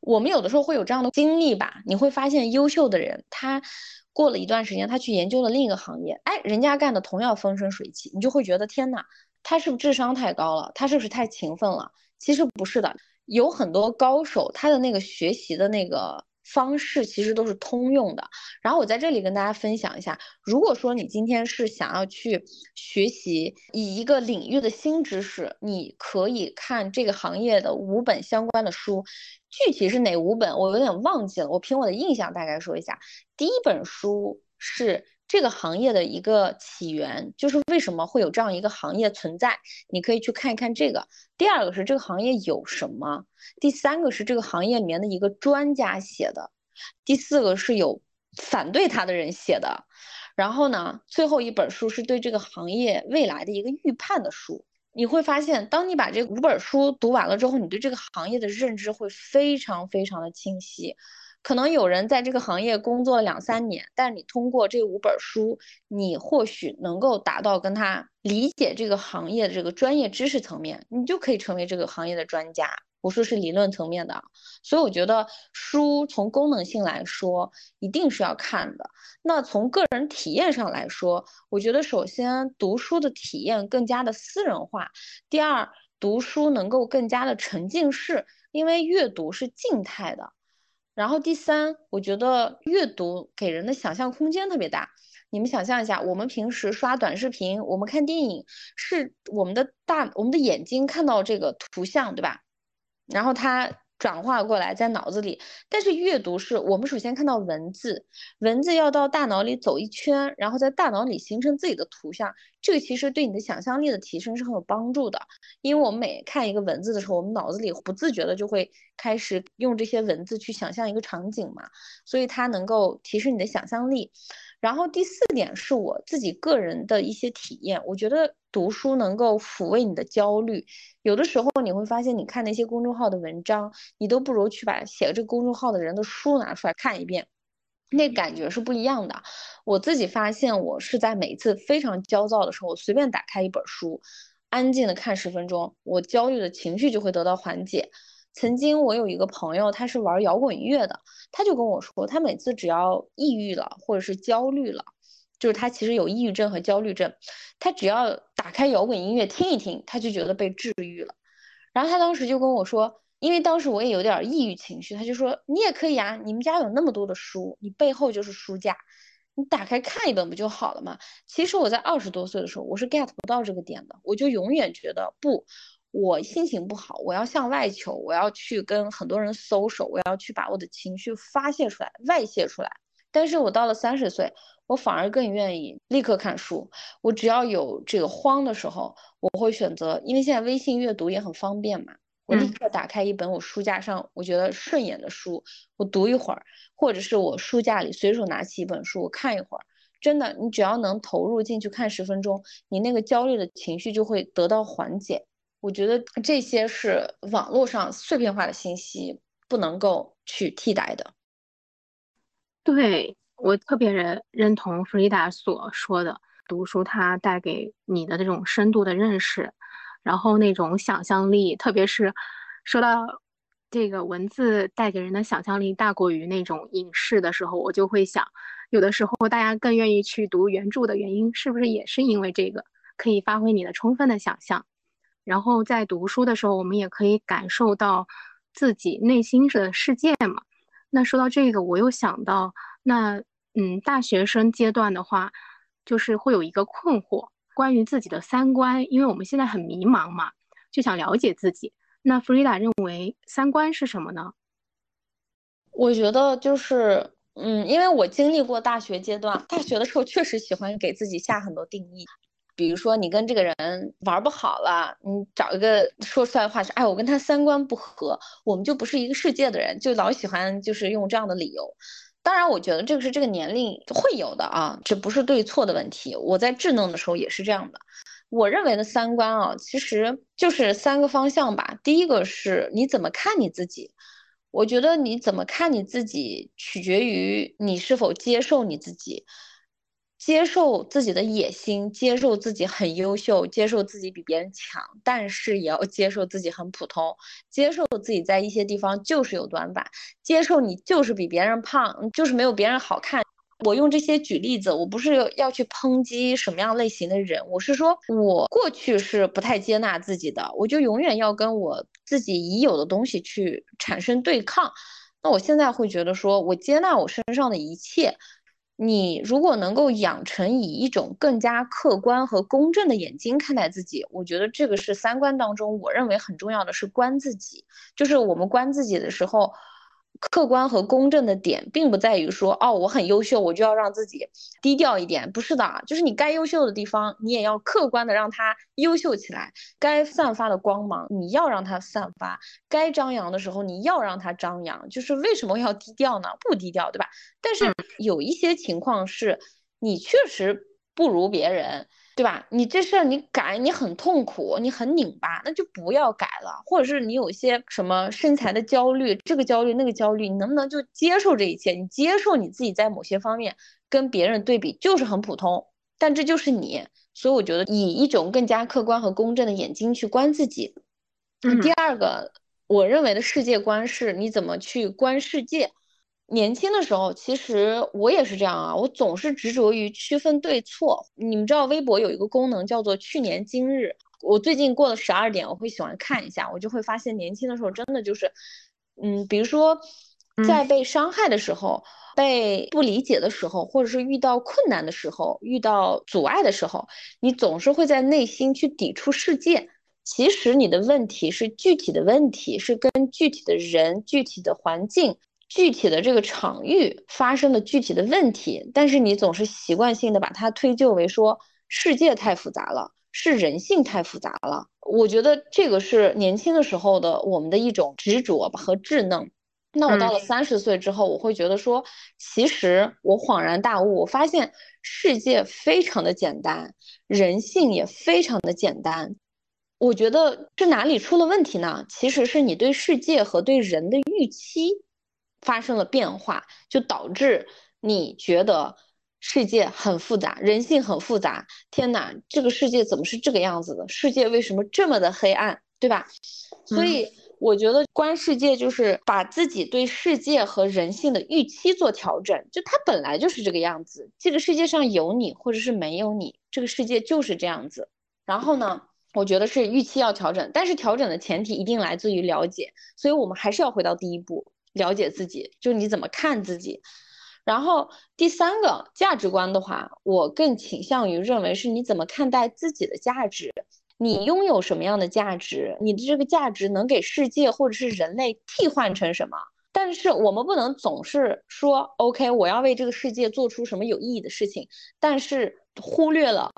我们有的时候会有这样的经历吧，你会发现优秀的人，他过了一段时间，他去研究了另一个行业，哎，人家干的同样风生水起，你就会觉得天哪，他是不是智商太高了？他是不是太勤奋了？其实不是的，有很多高手，他的那个学习的那个。方式其实都是通用的。然后我在这里跟大家分享一下，如果说你今天是想要去学习以一个领域的新知识，你可以看这个行业的五本相关的书。具体是哪五本，我有点忘记了。我凭我的印象大概说一下。第一本书是。这个行业的一个起源，就是为什么会有这样一个行业存在，你可以去看一看这个。第二个是这个行业有什么，第三个是这个行业里面的一个专家写的，第四个是有反对他的人写的，然后呢，最后一本书是对这个行业未来的一个预判的书。你会发现，当你把这五本书读完了之后，你对这个行业的认知会非常非常的清晰。可能有人在这个行业工作两三年，但你通过这五本书，你或许能够达到跟他理解这个行业的这个专业知识层面，你就可以成为这个行业的专家。我说是理论层面的，所以我觉得书从功能性来说一定是要看的。那从个人体验上来说，我觉得首先读书的体验更加的私人化，第二读书能够更加的沉浸式，因为阅读是静态的。然后第三，我觉得阅读给人的想象空间特别大。你们想象一下，我们平时刷短视频，我们看电影，是我们的大我们的眼睛看到这个图像，对吧？然后它。转化过来在脑子里，但是阅读是我们首先看到文字，文字要到大脑里走一圈，然后在大脑里形成自己的图像，这个其实对你的想象力的提升是很有帮助的。因为我们每看一个文字的时候，我们脑子里不自觉的就会开始用这些文字去想象一个场景嘛，所以它能够提升你的想象力。然后第四点是我自己个人的一些体验，我觉得读书能够抚慰你的焦虑。有的时候你会发现，你看那些公众号的文章，你都不如去把写这个公众号的人的书拿出来看一遍，那感觉是不一样的。我自己发现，我是在每次非常焦躁的时候，我随便打开一本书，安静的看十分钟，我焦虑的情绪就会得到缓解。曾经我有一个朋友，他是玩摇滚乐的，他就跟我说，他每次只要抑郁了或者是焦虑了，就是他其实有抑郁症和焦虑症，他只要打开摇滚音乐听一听，他就觉得被治愈了。然后他当时就跟我说，因为当时我也有点抑郁情绪，他就说你也可以啊，你们家有那么多的书，你背后就是书架，你打开看一本不就好了吗？其实我在二十多岁的时候，我是 get 不到这个点的，我就永远觉得不。我心情不好，我要向外求，我要去跟很多人搜手，我要去把我的情绪发泄出来、外泄出来。但是我到了三十岁，我反而更愿意立刻看书。我只要有这个慌的时候，我会选择，因为现在微信阅读也很方便嘛，我立刻打开一本我书架上我觉得顺眼的书，我读一会儿，或者是我书架里随手拿起一本书，我看一会儿。真的，你只要能投入进去看十分钟，你那个焦虑的情绪就会得到缓解。我觉得这些是网络上碎片化的信息不能够去替代的。对我特别认认同弗里达所说的，读书它带给你的这种深度的认识，然后那种想象力，特别是说到这个文字带给人的想象力大过于那种影视的时候，我就会想，有的时候大家更愿意去读原著的原因，是不是也是因为这个可以发挥你的充分的想象？然后在读书的时候，我们也可以感受到自己内心的世界嘛。那说到这个，我又想到，那嗯，大学生阶段的话，就是会有一个困惑，关于自己的三观，因为我们现在很迷茫嘛，就想了解自己。那弗里达认为三观是什么呢？我觉得就是，嗯，因为我经历过大学阶段，大学的时候确实喜欢给自己下很多定义。比如说你跟这个人玩不好了，你找一个说出来的话是，哎，我跟他三观不合，我们就不是一个世界的人，就老喜欢就是用这样的理由。当然，我觉得这个是这个年龄会有的啊，这不是对错的问题。我在稚嫩的时候也是这样的。我认为的三观啊，其实就是三个方向吧。第一个是你怎么看你自己。我觉得你怎么看你自己，取决于你是否接受你自己，接受自己的野心，接受自己很优秀，接受自己比别人强，但是也要接受自己很普通，接受自己在一些地方就是有短板，接受你就是比别人胖，就是没有别人好看。我用这些举例子，我不是要去抨击什么样类型的人，我是说我过去是不太接纳自己的，我就永远要跟我自己已有的东西去产生对抗。那我现在会觉得说，我接纳我身上的一切。你如果能够养成以一种更加客观和公正的眼睛看待自己，我觉得这个是三观当中我认为很重要的是观自己，就是我们观自己的时候。客观和公正的点，并不在于说，哦，我很优秀，我就要让自己低调一点。不是的，就是你该优秀的地方，你也要客观的让它优秀起来。该散发的光芒，你要让它散发；该张扬的时候，你要让它张扬。就是为什么要低调呢？不低调，对吧？但是有一些情况是，你确实不如别人。对吧？你这事儿你改，你很痛苦，你很拧巴，那就不要改了。或者是你有一些什么身材的焦虑，这个焦虑那个焦虑，你能不能就接受这一切？你接受你自己在某些方面跟别人对比就是很普通，但这就是你。所以我觉得以一种更加客观和公正的眼睛去观自己。第二个，我认为的世界观是你怎么去观世界。年轻的时候，其实我也是这样啊，我总是执着于区分对错。你们知道微博有一个功能叫做“去年今日”，我最近过了十二点，我会喜欢看一下，我就会发现年轻的时候真的就是，嗯，比如说在被伤害的时候、被不理解的时候，或者是遇到困难的时候、遇到阻碍的时候，你总是会在内心去抵触世界。其实你的问题是具体的问题，是跟具体的人、具体的环境。具体的这个场域发生的具体的问题，但是你总是习惯性的把它推就为说世界太复杂了，是人性太复杂了。我觉得这个是年轻的时候的我们的一种执着和稚嫩。那我到了三十岁之后，我会觉得说，其实我恍然大悟，我发现世界非常的简单，人性也非常的简单。我觉得这哪里出了问题呢？其实是你对世界和对人的预期。发生了变化，就导致你觉得世界很复杂，人性很复杂。天哪，这个世界怎么是这个样子的？世界为什么这么的黑暗，对吧？所以我觉得观世界就是把自己对世界和人性的预期做调整，就它本来就是这个样子。这个世界上有你，或者是没有你，这个世界就是这样子。然后呢，我觉得是预期要调整，但是调整的前提一定来自于了解。所以我们还是要回到第一步。了解自己，就你怎么看自己。然后第三个价值观的话，我更倾向于认为是你怎么看待自己的价值，你拥有什么样的价值，你的这个价值能给世界或者是人类替换成什么？但是我们不能总是说 OK，我要为这个世界做出什么有意义的事情，但是忽略了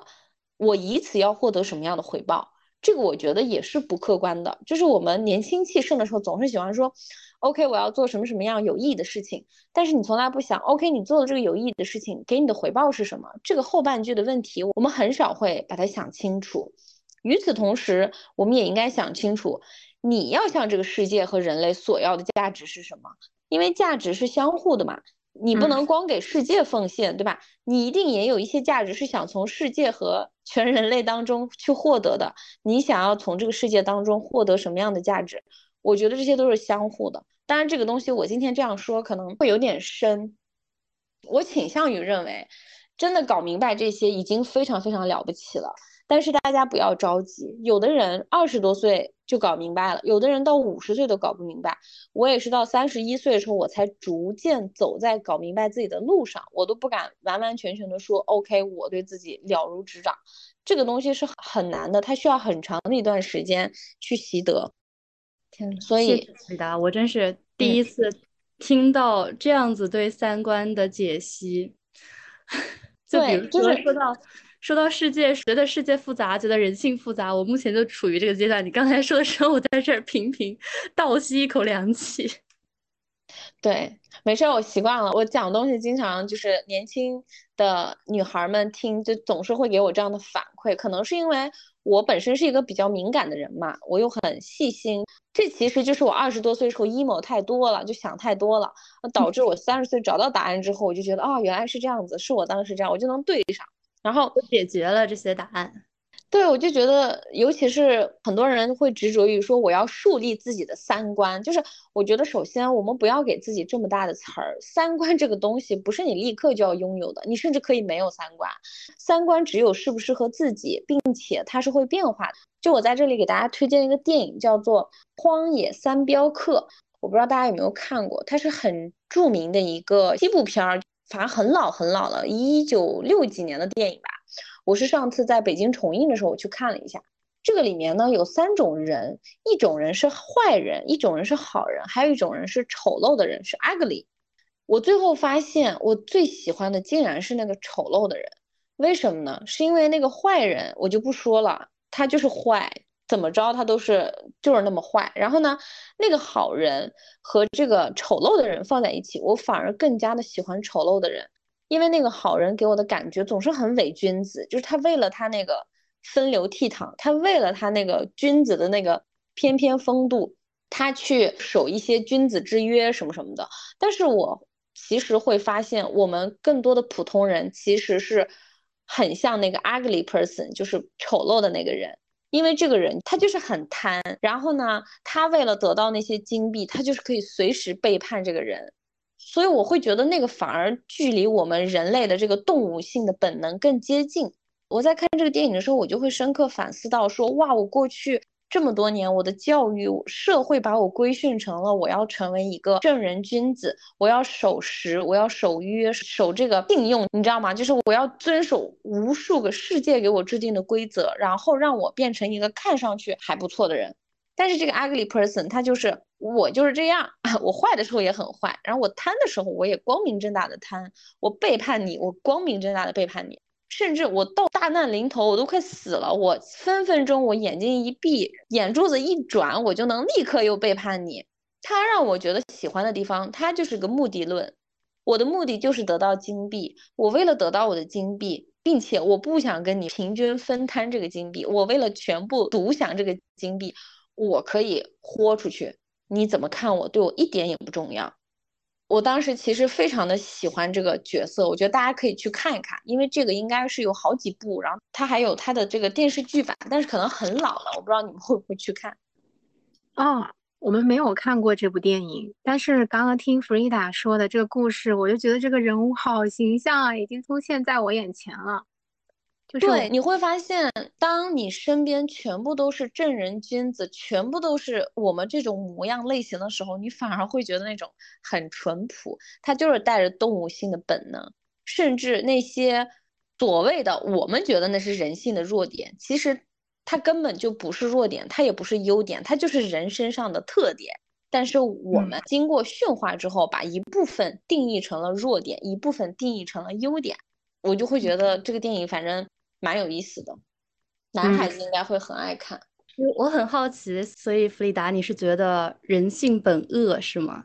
我以此要获得什么样的回报。这个我觉得也是不客观的。就是我们年轻气盛的时候，总是喜欢说。OK，我要做什么什么样有意义的事情，但是你从来不想，OK，你做的这个有意义的事情给你的回报是什么？这个后半句的问题，我们很少会把它想清楚。与此同时，我们也应该想清楚，你要向这个世界和人类索要的价值是什么？因为价值是相互的嘛，你不能光给世界奉献，对吧？你一定也有一些价值是想从世界和全人类当中去获得的。你想要从这个世界当中获得什么样的价值？我觉得这些都是相互的。当然，这个东西我今天这样说可能会有点深。我倾向于认为，真的搞明白这些已经非常非常了不起了。但是大家不要着急，有的人二十多岁就搞明白了，有的人到五十岁都搞不明白。我也是到三十一岁的时候，我才逐渐走在搞明白自己的路上。我都不敢完完全全的说，OK，我对自己了如指掌。这个东西是很难的，它需要很长的一段时间去习得。天，所以回答我真是第一次听到这样子对三观的解析。就比如说说到说到世界，觉得世界复杂，觉得人性复杂，我目前就处于这个阶段。你刚才说的时候，我在这儿频频倒吸一口凉气。对，没事，我习惯了。我讲东西经常就是年轻的女孩们听，就总是会给我这样的反馈，可能是因为。我本身是一个比较敏感的人嘛，我又很细心，这其实就是我二十多岁时候 emo 太多了，就想太多了，导致我三十岁找到答案之后，我就觉得啊，原来是这样子，是我当时这样，我就能对上，然后解决了这些答案。对，我就觉得，尤其是很多人会执着于说我要树立自己的三观，就是我觉得首先我们不要给自己这么大的词儿，三观这个东西不是你立刻就要拥有的，你甚至可以没有三观，三观只有适不适合自己，并且它是会变化的。就我在这里给大家推荐一个电影，叫做《荒野三镖客》，我不知道大家有没有看过，它是很著名的一个西部片儿，反正很老很老了，一九六几年的电影吧。我是上次在北京重映的时候，我去看了一下，这个里面呢有三种人，一种人是坏人，一种人是好人，还有一种人是丑陋的人，是 ugly。我最后发现，我最喜欢的竟然是那个丑陋的人，为什么呢？是因为那个坏人我就不说了，他就是坏，怎么着他都是就是那么坏。然后呢，那个好人和这个丑陋的人放在一起，我反而更加的喜欢丑陋的人。因为那个好人给我的感觉总是很伪君子，就是他为了他那个风流倜傥，他为了他那个君子的那个翩翩风度，他去守一些君子之约什么什么的。但是我其实会发现，我们更多的普通人其实是很像那个 ugly person，就是丑陋的那个人。因为这个人他就是很贪，然后呢，他为了得到那些金币，他就是可以随时背叛这个人。所以我会觉得那个反而距离我们人类的这个动物性的本能更接近。我在看这个电影的时候，我就会深刻反思到说，哇，我过去这么多年，我的教育社会把我规训成了我要成为一个正人君子，我要守时，我要守约，守这个信用，你知道吗？就是我要遵守无数个世界给我制定的规则，然后让我变成一个看上去还不错的人。但是这个 ugly person 他就是我就是这样，我坏的时候也很坏，然后我贪的时候我也光明正大的贪，我背叛你，我光明正大的背叛你，甚至我到大难临头，我都快死了，我分分钟我眼睛一闭，眼珠子一转，我就能立刻又背叛你。他让我觉得喜欢的地方，他就是个目的论，我的目的就是得到金币，我为了得到我的金币，并且我不想跟你平均分摊这个金币，我为了全部独享这个金币。我可以豁出去，你怎么看我？对我一点也不重要。我当时其实非常的喜欢这个角色，我觉得大家可以去看一看，因为这个应该是有好几部，然后它还有它的这个电视剧版，但是可能很老了，我不知道你们会不会去看。哦，我们没有看过这部电影，但是刚刚听弗丽达说的这个故事，我就觉得这个人物好形象啊，已经出现在我眼前了。对，你会发现，当你身边全部都是正人君子，全部都是我们这种模样类型的时候，你反而会觉得那种很淳朴。他就是带着动物性的本能，甚至那些所谓的我们觉得那是人性的弱点，其实它根本就不是弱点，它也不是优点，它就是人身上的特点。但是我们经过驯化之后，把一部分定义成了弱点，一部分定义成了优点，我就会觉得这个电影反正。蛮有意思的，男孩子应该会很爱看。我我很好奇，所以弗里达，你是觉得人性本恶是吗？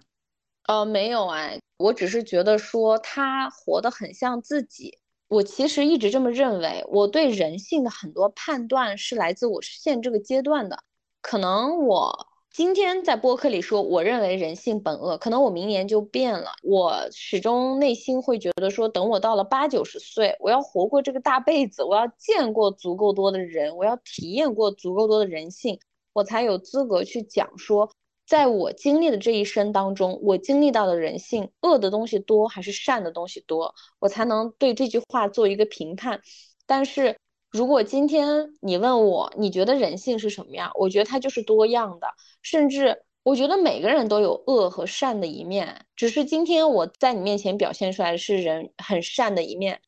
呃，没有哎，我只是觉得说他活得很像自己。我其实一直这么认为，我对人性的很多判断是来自我现这个阶段的，可能我。今天在播客里说，我认为人性本恶，可能我明年就变了。我始终内心会觉得说，等我到了八九十岁，我要活过这个大辈子，我要见过足够多的人，我要体验过足够多的人性，我才有资格去讲说，在我经历的这一生当中，我经历到的人性恶的东西多还是善的东西多，我才能对这句话做一个评判。但是。如果今天你问我，你觉得人性是什么样？我觉得它就是多样的，甚至我觉得每个人都有恶和善的一面，只是今天我在你面前表现出来的是人很善的一面。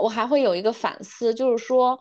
我还会有一个反思，就是说，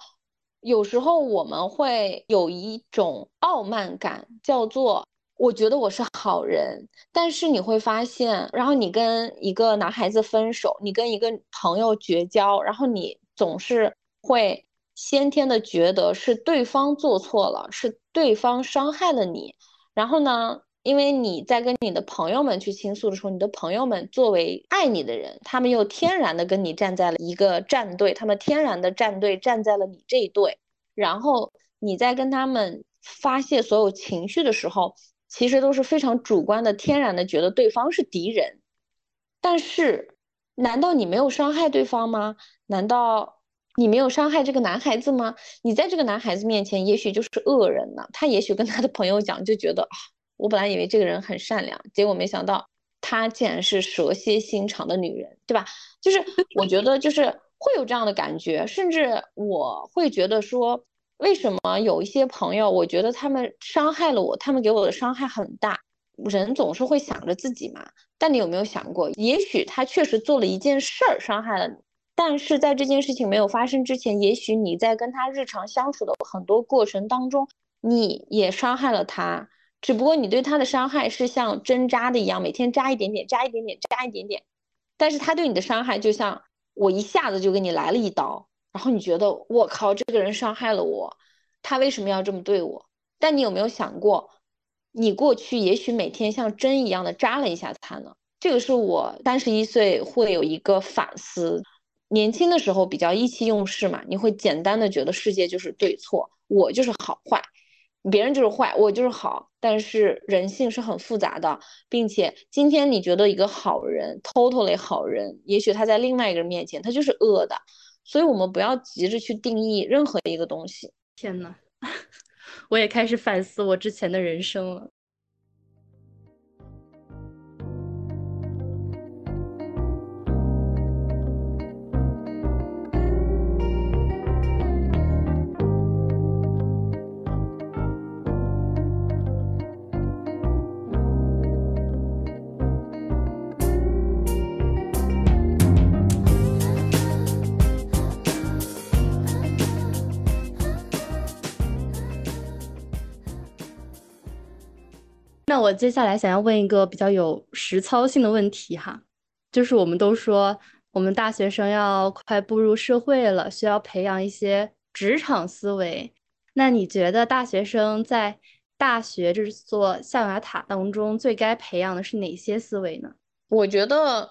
有时候我们会有一种傲慢感，叫做我觉得我是好人，但是你会发现，然后你跟一个男孩子分手，你跟一个朋友绝交，然后你总是会。先天的觉得是对方做错了，是对方伤害了你，然后呢，因为你在跟你的朋友们去倾诉的时候，你的朋友们作为爱你的人，他们又天然的跟你站在了一个战队，他们天然的战队站在了你这一队，然后你在跟他们发泄所有情绪的时候，其实都是非常主观的、天然的觉得对方是敌人。但是，难道你没有伤害对方吗？难道你没有伤害这个男孩子吗？你在这个男孩子面前，也许就是恶人呢。他也许跟他的朋友讲，就觉得啊，我本来以为这个人很善良，结果没想到他竟然是蛇蝎心肠的女人，对吧？就是我觉得，就是会有这样的感觉，甚至我会觉得说，为什么有一些朋友，我觉得他们伤害了我，他们给我的伤害很大。人总是会想着自己嘛。但你有没有想过，也许他确实做了一件事儿伤害了你，但是在这件事情没有发生之前，也许你在跟他日常相处的很多过程当中，你也伤害了他，只不过你对他的伤害是像针扎的一样，每天扎一点点，扎一点点，扎一点点，但是他对你的伤害就像我一下子就给你来了一刀，然后你觉得我靠，这个人伤害了我，他为什么要这么对我？但你有没有想过？你过去也许每天像针一样的扎了一下他呢，这个是我三十一岁会有一个反思。年轻的时候比较意气用事嘛，你会简单的觉得世界就是对错，我就是好坏，别人就是坏，我就是好。但是人性是很复杂的，并且今天你觉得一个好人，totally 好人，也许他在另外一个人面前他就是恶的。所以我们不要急着去定义任何一个东西。天呐！我也开始反思我之前的人生了。那我接下来想要问一个比较有实操性的问题哈，就是我们都说我们大学生要快步入社会了，需要培养一些职场思维。那你觉得大学生在大学这座象牙塔当中最该培养的是哪些思维呢？我觉得，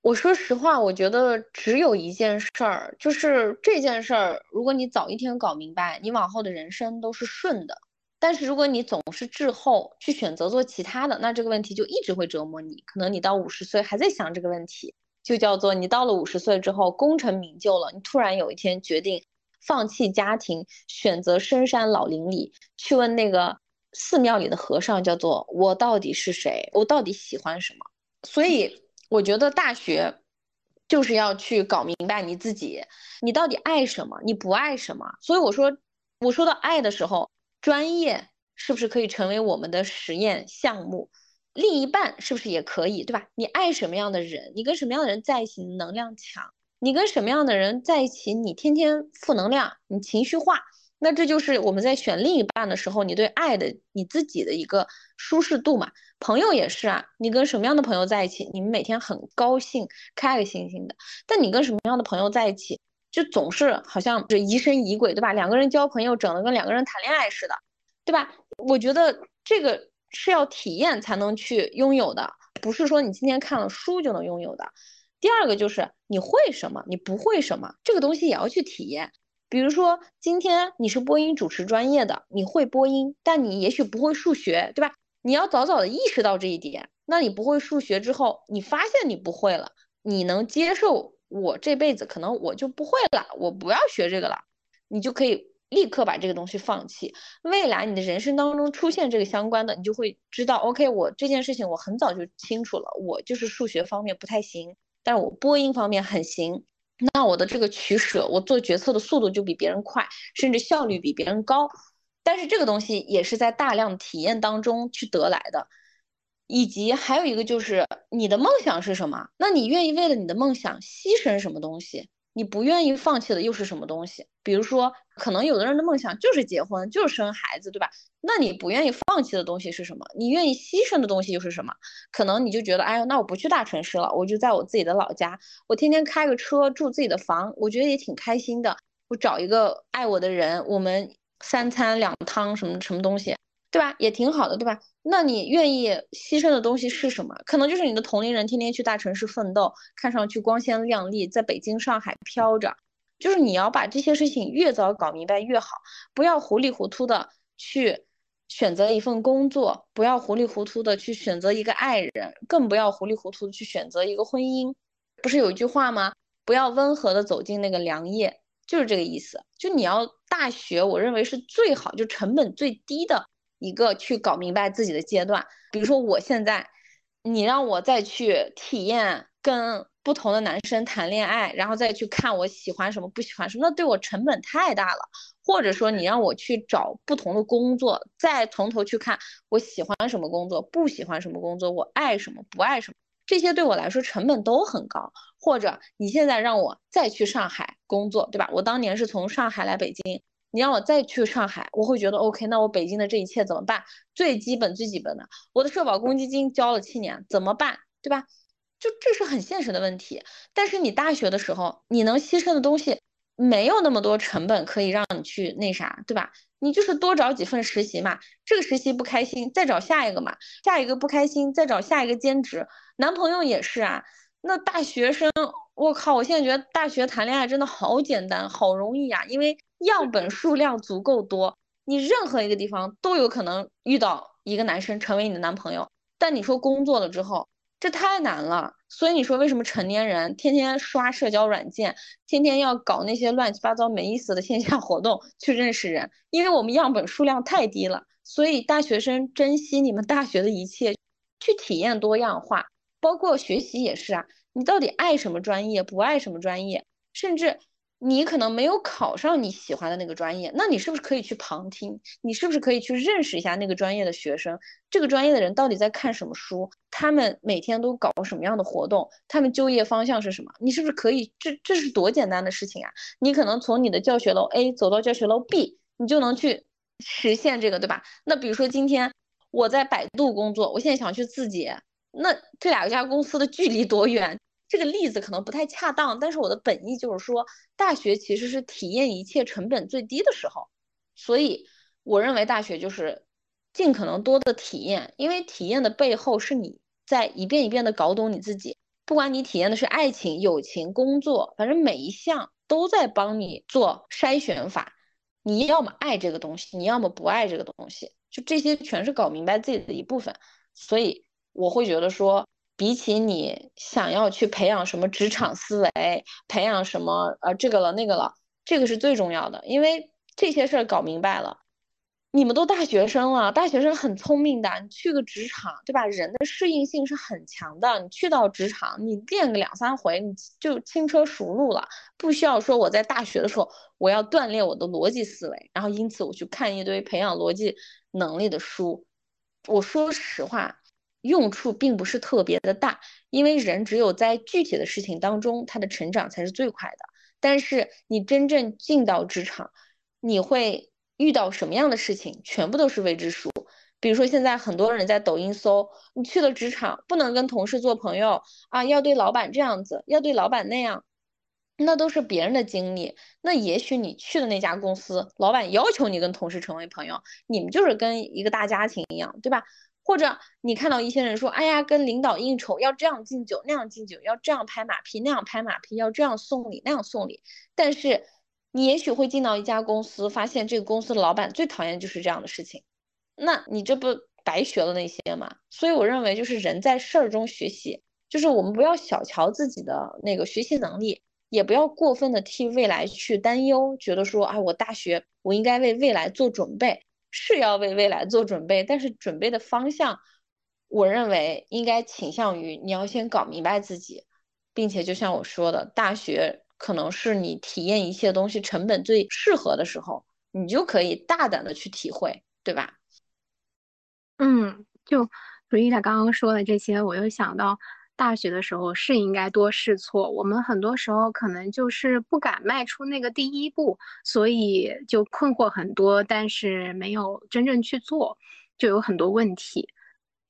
我说实话，我觉得只有一件事儿，就是这件事儿，如果你早一天搞明白，你往后的人生都是顺的。但是如果你总是滞后去选择做其他的，那这个问题就一直会折磨你。可能你到五十岁还在想这个问题，就叫做你到了五十岁之后功成名就了，你突然有一天决定放弃家庭，选择深山老林里去问那个寺庙里的和尚，叫做我到底是谁，我到底喜欢什么？所以我觉得大学就是要去搞明白你自己，你到底爱什么，你不爱什么。所以我说，我说到爱的时候。专业是不是可以成为我们的实验项目？另一半是不是也可以，对吧？你爱什么样的人，你跟什么样的人在一起，能量强；你跟什么样的人在一起，你天天负能量，你情绪化。那这就是我们在选另一半的时候，你对爱的你自己的一个舒适度嘛。朋友也是啊，你跟什么样的朋友在一起，你们每天很高兴，开开心心的。但你跟什么样的朋友在一起？就总是好像这疑神疑鬼，对吧？两个人交朋友，整的跟两个人谈恋爱似的，对吧？我觉得这个是要体验才能去拥有的，不是说你今天看了书就能拥有的。第二个就是你会什么，你不会什么，这个东西也要去体验。比如说今天你是播音主持专业的，你会播音，但你也许不会数学，对吧？你要早早的意识到这一点。那你不会数学之后，你发现你不会了，你能接受。我这辈子可能我就不会了，我不要学这个了，你就可以立刻把这个东西放弃。未来你的人生当中出现这个相关的，你就会知道，OK，我这件事情我很早就清楚了，我就是数学方面不太行，但是我播音方面很行。那我的这个取舍，我做决策的速度就比别人快，甚至效率比别人高。但是这个东西也是在大量体验当中去得来的。以及还有一个就是你的梦想是什么？那你愿意为了你的梦想牺牲什么东西？你不愿意放弃的又是什么东西？比如说，可能有的人的梦想就是结婚，就是生孩子，对吧？那你不愿意放弃的东西是什么？你愿意牺牲的东西又是什么？可能你就觉得，哎呀，那我不去大城市了，我就在我自己的老家，我天天开个车住自己的房，我觉得也挺开心的。我找一个爱我的人，我们三餐两汤什么什么东西。对吧？也挺好的，对吧？那你愿意牺牲的东西是什么？可能就是你的同龄人天天去大城市奋斗，看上去光鲜亮丽，在北京、上海飘着，就是你要把这些事情越早搞明白越好，不要糊里糊涂的去选择一份工作，不要糊里糊涂的去选择一个爱人，更不要糊里糊涂的去选择一个婚姻。不是有一句话吗？不要温和的走进那个良夜，就是这个意思。就你要大学，我认为是最好，就成本最低的一个去搞明白自己的阶段。比如说我现在，你让我再去体验跟。不同的男生谈恋爱，然后再去看我喜欢什么不喜欢什么，那对我成本太大了。或者说你让我去找不同的工作，再从头去看我喜欢什么工作，不喜欢什么工作，我爱什么不爱什么，这些对我来说成本都很高。或者你现在让我再去上海工作，对吧？我当年是从上海来北京，你让我再去上海，我会觉得 OK。那我北京的这一切怎么办？最基本最基本的，我的社保公积金交了七年，怎么办？对吧？就这是很现实的问题，但是你大学的时候，你能牺牲的东西没有那么多成本可以让你去那啥，对吧？你就是多找几份实习嘛，这个实习不开心，再找下一个嘛，下一个不开心，再找下一个兼职。男朋友也是啊，那大学生，我靠，我现在觉得大学谈恋爱真的好简单，好容易呀，因为样本数量足够多，你任何一个地方都有可能遇到一个男生成为你的男朋友。但你说工作了之后。这太难了，所以你说为什么成年人天天刷社交软件，天天要搞那些乱七八糟没意思的线下活动去认识人？因为我们样本数量太低了，所以大学生珍惜你们大学的一切，去体验多样化，包括学习也是啊。你到底爱什么专业，不爱什么专业，甚至。你可能没有考上你喜欢的那个专业，那你是不是可以去旁听？你是不是可以去认识一下那个专业的学生？这个专业的人到底在看什么书？他们每天都搞什么样的活动？他们就业方向是什么？你是不是可以？这这是多简单的事情啊！你可能从你的教学楼 A 走到教学楼 B，你就能去实现这个，对吧？那比如说今天我在百度工作，我现在想去字节，那这两家公司的距离多远？这个例子可能不太恰当，但是我的本意就是说，大学其实是体验一切成本最低的时候，所以我认为大学就是尽可能多的体验，因为体验的背后是你在一遍一遍的搞懂你自己。不管你体验的是爱情、友情、工作，反正每一项都在帮你做筛选法。你要么爱这个东西，你要么不爱这个东西，就这些全是搞明白自己的一部分。所以我会觉得说。比起你想要去培养什么职场思维，培养什么呃这个了那个了，这个是最重要的，因为这些事儿搞明白了，你们都大学生了，大学生很聪明的，你去个职场，对吧？人的适应性是很强的，你去到职场，你练个两三回，你就轻车熟路了，不需要说我在大学的时候我要锻炼我的逻辑思维，然后因此我去看一堆培养逻辑能力的书。我说实话。用处并不是特别的大，因为人只有在具体的事情当中，他的成长才是最快的。但是你真正进到职场，你会遇到什么样的事情，全部都是未知数。比如说现在很多人在抖音搜，你去了职场不能跟同事做朋友啊，要对老板这样子，要对老板那样，那都是别人的经历。那也许你去的那家公司，老板要求你跟同事成为朋友，你们就是跟一个大家庭一样，对吧？或者你看到一些人说，哎呀，跟领导应酬要这样敬酒那样敬酒，要这样拍马屁那样拍马屁，要这样送礼那样送礼。但是你也许会进到一家公司，发现这个公司的老板最讨厌就是这样的事情，那你这不白学了那些吗？所以我认为就是人在事儿中学习，就是我们不要小瞧自己的那个学习能力，也不要过分的替未来去担忧，觉得说，啊，我大学我应该为未来做准备。是要为未来做准备，但是准备的方向，我认为应该倾向于你要先搞明白自己，并且就像我说的，大学可能是你体验一切东西成本最适合的时候，你就可以大胆的去体会，对吧？嗯，就 Rita 刚刚说的这些，我又想到。大学的时候是应该多试错，我们很多时候可能就是不敢迈出那个第一步，所以就困惑很多，但是没有真正去做，就有很多问题。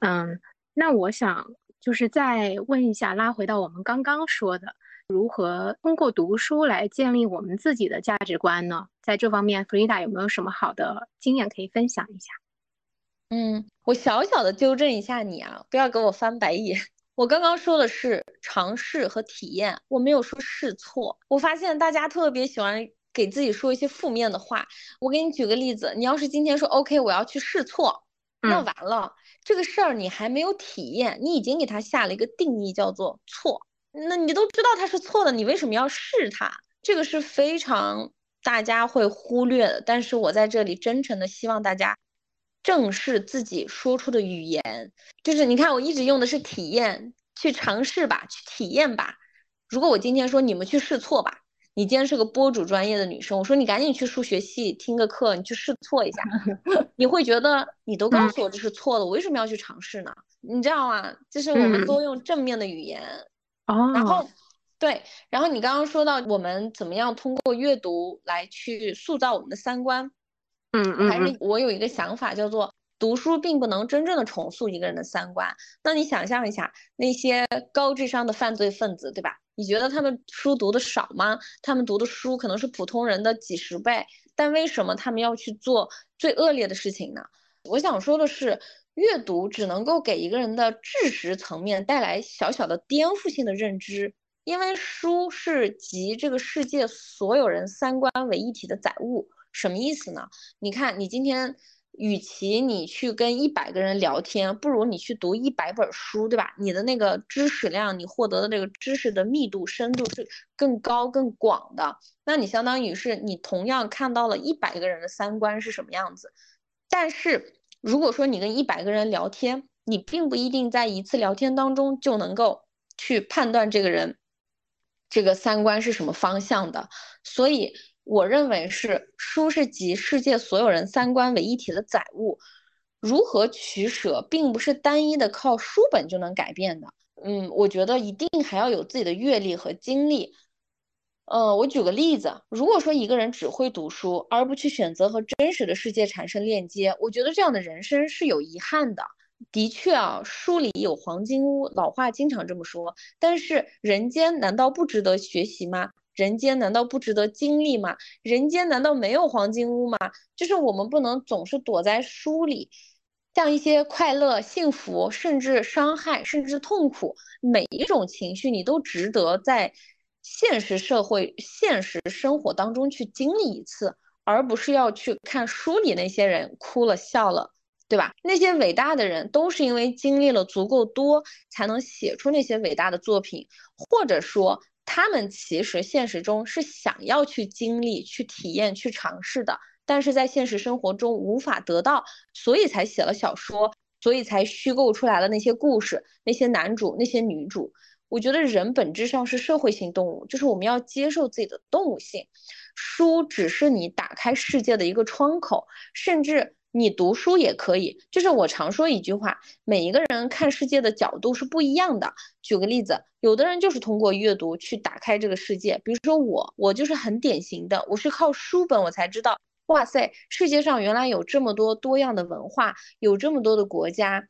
嗯，那我想就是再问一下，拉回到我们刚刚说的，如何通过读书来建立我们自己的价值观呢？在这方面，弗里达有没有什么好的经验可以分享一下？嗯，我小小的纠正一下你啊，不要给我翻白眼。我刚刚说的是尝试和体验，我没有说试错。我发现大家特别喜欢给自己说一些负面的话。我给你举个例子，你要是今天说 OK，我要去试错，那完了，这个事儿你还没有体验，你已经给他下了一个定义，叫做错。那你都知道它是错的，你为什么要试它？这个是非常大家会忽略的。但是我在这里真诚的希望大家。正视自己说出的语言，就是你看，我一直用的是体验，去尝试吧，去体验吧。如果我今天说你们去试错吧，你今天是个播主专业的女生，我说你赶紧去数学系听个课，你去试错一下，你会觉得你都告诉我这是错的，我为什么要去尝试呢？你知道吗？就是我们多用正面的语言。哦。然后，对，然后你刚刚说到我们怎么样通过阅读来去塑造我们的三观。嗯嗯，还是我有一个想法，叫做读书并不能真正的重塑一个人的三观。那你想象一下，那些高智商的犯罪分子，对吧？你觉得他们书读的少吗？他们读的书可能是普通人的几十倍，但为什么他们要去做最恶劣的事情呢？我想说的是，阅读只能够给一个人的知识层面带来小小的颠覆性的认知，因为书是集这个世界所有人三观为一体的载物。什么意思呢？你看，你今天与其你去跟一百个人聊天，不如你去读一百本书，对吧？你的那个知识量，你获得的这个知识的密度、深度是更高、更广的。那你相当于是你同样看到了一百个人的三观是什么样子。但是如果说你跟一百个人聊天，你并不一定在一次聊天当中就能够去判断这个人这个三观是什么方向的，所以。我认为是书是集世界所有人三观为一体的载物，如何取舍，并不是单一的靠书本就能改变的。嗯，我觉得一定还要有自己的阅历和经历。呃，我举个例子，如果说一个人只会读书，而不去选择和真实的世界产生链接，我觉得这样的人生是有遗憾的。的确啊，书里有黄金屋，老话经常这么说。但是人间难道不值得学习吗？人间难道不值得经历吗？人间难道没有黄金屋吗？就是我们不能总是躲在书里，像一些快乐、幸福，甚至伤害，甚至痛苦，每一种情绪你都值得在现实社会、现实生活当中去经历一次，而不是要去看书里那些人哭了笑了，对吧？那些伟大的人都是因为经历了足够多，才能写出那些伟大的作品，或者说。他们其实现实中是想要去经历、去体验、去尝试的，但是在现实生活中无法得到，所以才写了小说，所以才虚构出来了那些故事、那些男主、那些女主。我觉得人本质上是社会性动物，就是我们要接受自己的动物性。书只是你打开世界的一个窗口，甚至。你读书也可以，就是我常说一句话，每一个人看世界的角度是不一样的。举个例子，有的人就是通过阅读去打开这个世界，比如说我，我就是很典型的，我是靠书本我才知道，哇塞，世界上原来有这么多多样的文化，有这么多的国家，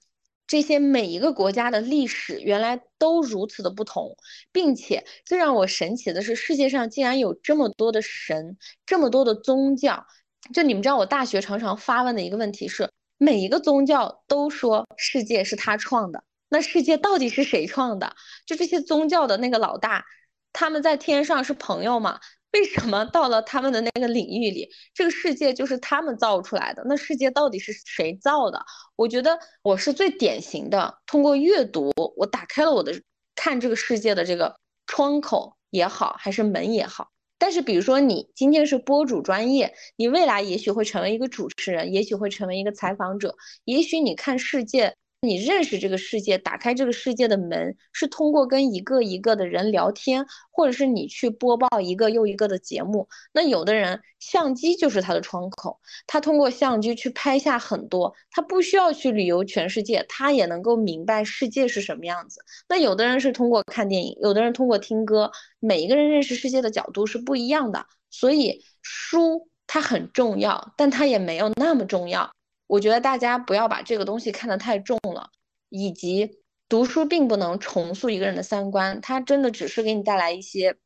这些每一个国家的历史原来都如此的不同，并且最让我神奇的是，世界上竟然有这么多的神，这么多的宗教。就你们知道，我大学常常发问的一个问题是：每一个宗教都说世界是他创的，那世界到底是谁创的？就这些宗教的那个老大，他们在天上是朋友吗？为什么到了他们的那个领域里，这个世界就是他们造出来的？那世界到底是谁造的？我觉得我是最典型的，通过阅读，我打开了我的看这个世界的这个窗口也好，还是门也好。但是，比如说你今天是播主专业，你未来也许会成为一个主持人，也许会成为一个采访者，也许你看世界。你认识这个世界，打开这个世界的门，是通过跟一个一个的人聊天，或者是你去播报一个又一个的节目。那有的人相机就是他的窗口，他通过相机去拍下很多，他不需要去旅游全世界，他也能够明白世界是什么样子。那有的人是通过看电影，有的人通过听歌，每一个人认识世界的角度是不一样的。所以书它很重要，但它也没有那么重要。我觉得大家不要把这个东西看得太重了，以及读书并不能重塑一个人的三观，它真的只是给你带来一些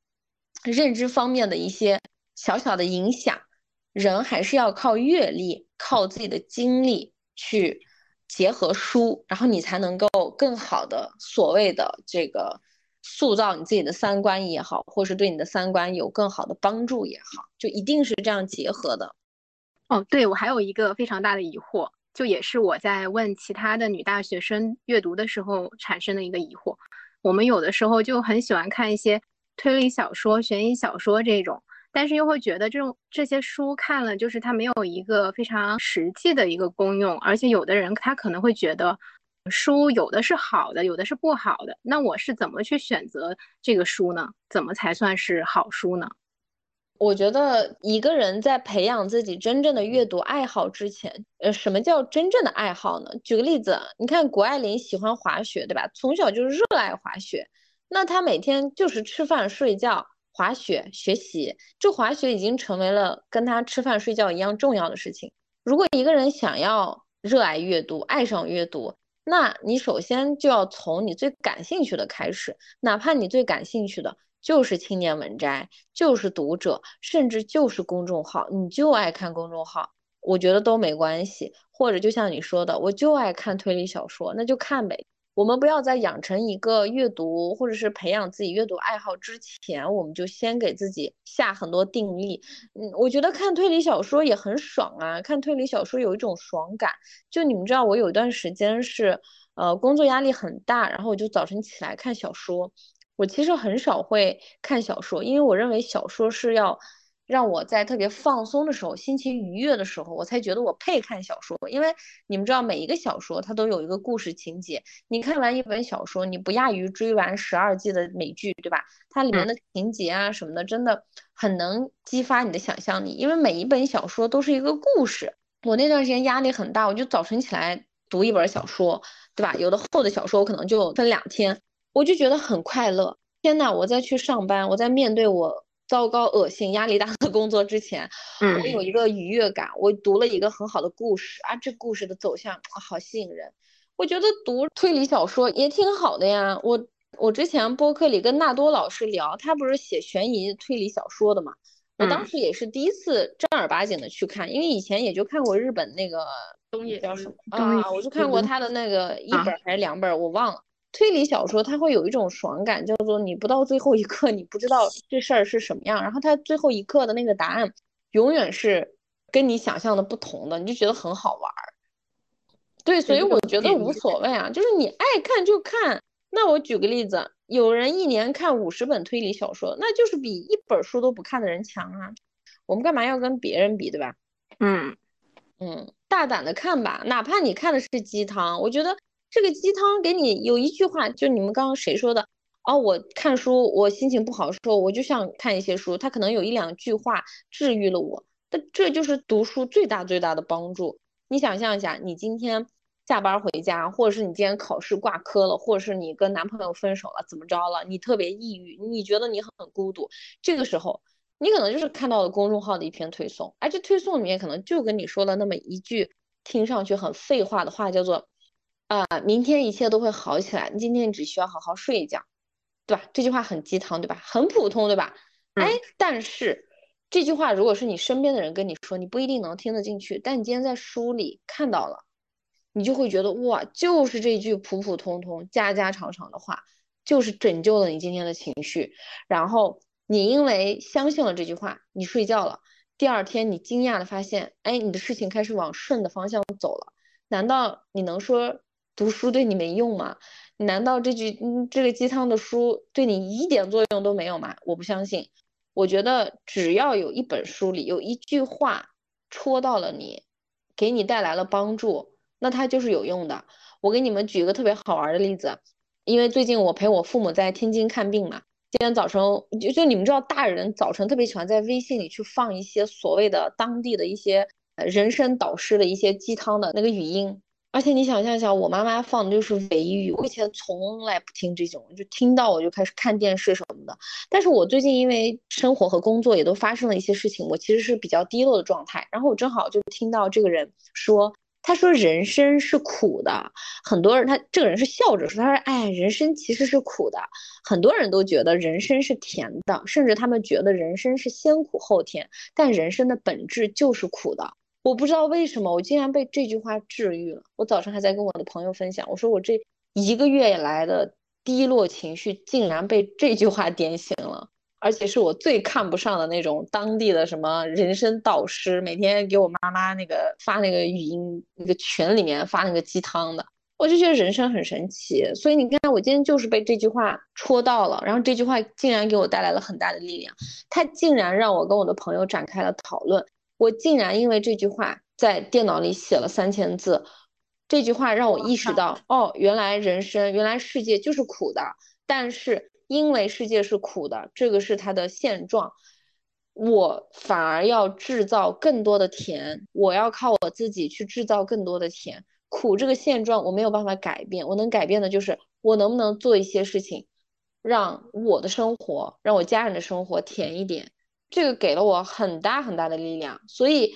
认知方面的一些小小的影响。人还是要靠阅历、靠自己的经历去结合书，然后你才能够更好的所谓的这个塑造你自己的三观也好，或是对你的三观有更好的帮助也好，就一定是这样结合的。哦，对，我还有一个非常大的疑惑，就也是我在问其他的女大学生阅读的时候产生的一个疑惑。我们有的时候就很喜欢看一些推理小说、悬疑小说这种，但是又会觉得这种这些书看了就是它没有一个非常实际的一个功用，而且有的人他可能会觉得书有的是好的，有的是不好的。那我是怎么去选择这个书呢？怎么才算是好书呢？我觉得一个人在培养自己真正的阅读爱好之前，呃，什么叫真正的爱好呢？举个例子，你看谷爱凌喜欢滑雪，对吧？从小就热爱滑雪，那她每天就是吃饭、睡觉、滑雪、学习，这滑雪已经成为了跟她吃饭、睡觉一样重要的事情。如果一个人想要热爱阅读、爱上阅读，那你首先就要从你最感兴趣的开始，哪怕你最感兴趣的。就是青年文摘，就是读者，甚至就是公众号，你就爱看公众号，我觉得都没关系。或者就像你说的，我就爱看推理小说，那就看呗。我们不要在养成一个阅读或者是培养自己阅读爱好之前，我们就先给自己下很多定力。嗯，我觉得看推理小说也很爽啊，看推理小说有一种爽感。就你们知道，我有一段时间是，呃，工作压力很大，然后我就早晨起来看小说。我其实很少会看小说，因为我认为小说是要让我在特别放松的时候、心情愉悦的时候，我才觉得我配看小说。因为你们知道，每一个小说它都有一个故事情节。你看完一本小说，你不亚于追完十二季的美剧，对吧？它里面的情节啊什么的，真的很能激发你的想象力。因为每一本小说都是一个故事。我那段时间压力很大，我就早晨起来读一本小说，对吧？有的厚的小说我可能就分两天。我就觉得很快乐。天呐，我在去上班，我在面对我糟糕、恶心、压力大的工作之前，我有一个愉悦感。我读了一个很好的故事啊，这故事的走向好吸引人。我觉得读推理小说也挺好的呀。我我之前播客里跟纳多老师聊，他不是写悬疑推理小说的嘛？我当时也是第一次正儿八经的去看，因为以前也就看过日本那个东野叫什么啊，我就看过他的那个一本还是两本，我忘了。推理小说它会有一种爽感，叫做你不到最后一刻你不知道这事儿是什么样，然后它最后一刻的那个答案永远是跟你想象的不同的，你就觉得很好玩儿。对，所以我觉得无所谓啊，就是你爱看就看。那我举个例子，有人一年看五十本推理小说，那就是比一本书都不看的人强啊。我们干嘛要跟别人比，对吧？嗯嗯，大胆的看吧，哪怕你看的是鸡汤，我觉得。这个鸡汤给你有一句话，就你们刚刚谁说的？哦，我看书，我心情不好的时候，我就想看一些书，它可能有一两句话治愈了我。但这就是读书最大最大的帮助。你想象一下，你今天下班回家，或者是你今天考试挂科了，或者是你跟男朋友分手了，怎么着了？你特别抑郁，你觉得你很孤独，这个时候你可能就是看到了公众号的一篇推送，而这推送里面可能就跟你说了那么一句听上去很废话的话，叫做。啊，明天一切都会好起来。你今天只需要好好睡一觉，对吧？这句话很鸡汤，对吧？很普通，对吧？哎，但是这句话如果是你身边的人跟你说，你不一定能听得进去。但你今天在书里看到了，你就会觉得哇，就是这句普普通通、家家常常的话，就是拯救了你今天的情绪。然后你因为相信了这句话，你睡觉了。第二天你惊讶的发现，哎，你的事情开始往顺的方向走了。难道你能说？读书对你没用吗？难道这句嗯这个鸡汤的书对你一点作用都没有吗？我不相信。我觉得只要有一本书里有一句话戳到了你，给你带来了帮助，那它就是有用的。我给你们举一个特别好玩的例子，因为最近我陪我父母在天津看病嘛。今天早晨就就你们知道，大人早晨特别喜欢在微信里去放一些所谓的当地的一些人生导师的一些鸡汤的那个语音。而且你想象一下，我妈妈放的就是维语，我以前从来不听这种，就听到我就开始看电视什么的。但是我最近因为生活和工作也都发生了一些事情，我其实是比较低落的状态。然后我正好就听到这个人说，他说人生是苦的，很多人他这个人是笑着说，他说哎，人生其实是苦的，很多人都觉得人生是甜的，甚至他们觉得人生是先苦后甜，但人生的本质就是苦的。我不知道为什么，我竟然被这句话治愈了。我早上还在跟我的朋友分享，我说我这一个月来的低落情绪，竟然被这句话点醒了，而且是我最看不上的那种当地的什么人生导师，每天给我妈妈那个发那个语音那个群里面发那个鸡汤的，我就觉得人生很神奇。所以你看，我今天就是被这句话戳到了，然后这句话竟然给我带来了很大的力量，它竟然让我跟我的朋友展开了讨论。我竟然因为这句话在电脑里写了三千字，这句话让我意识到，哦，原来人生，原来世界就是苦的。但是因为世界是苦的，这个是它的现状，我反而要制造更多的甜，我要靠我自己去制造更多的甜。苦这个现状我没有办法改变，我能改变的就是我能不能做一些事情，让我的生活，让我家人的生活甜一点。这个给了我很大很大的力量，所以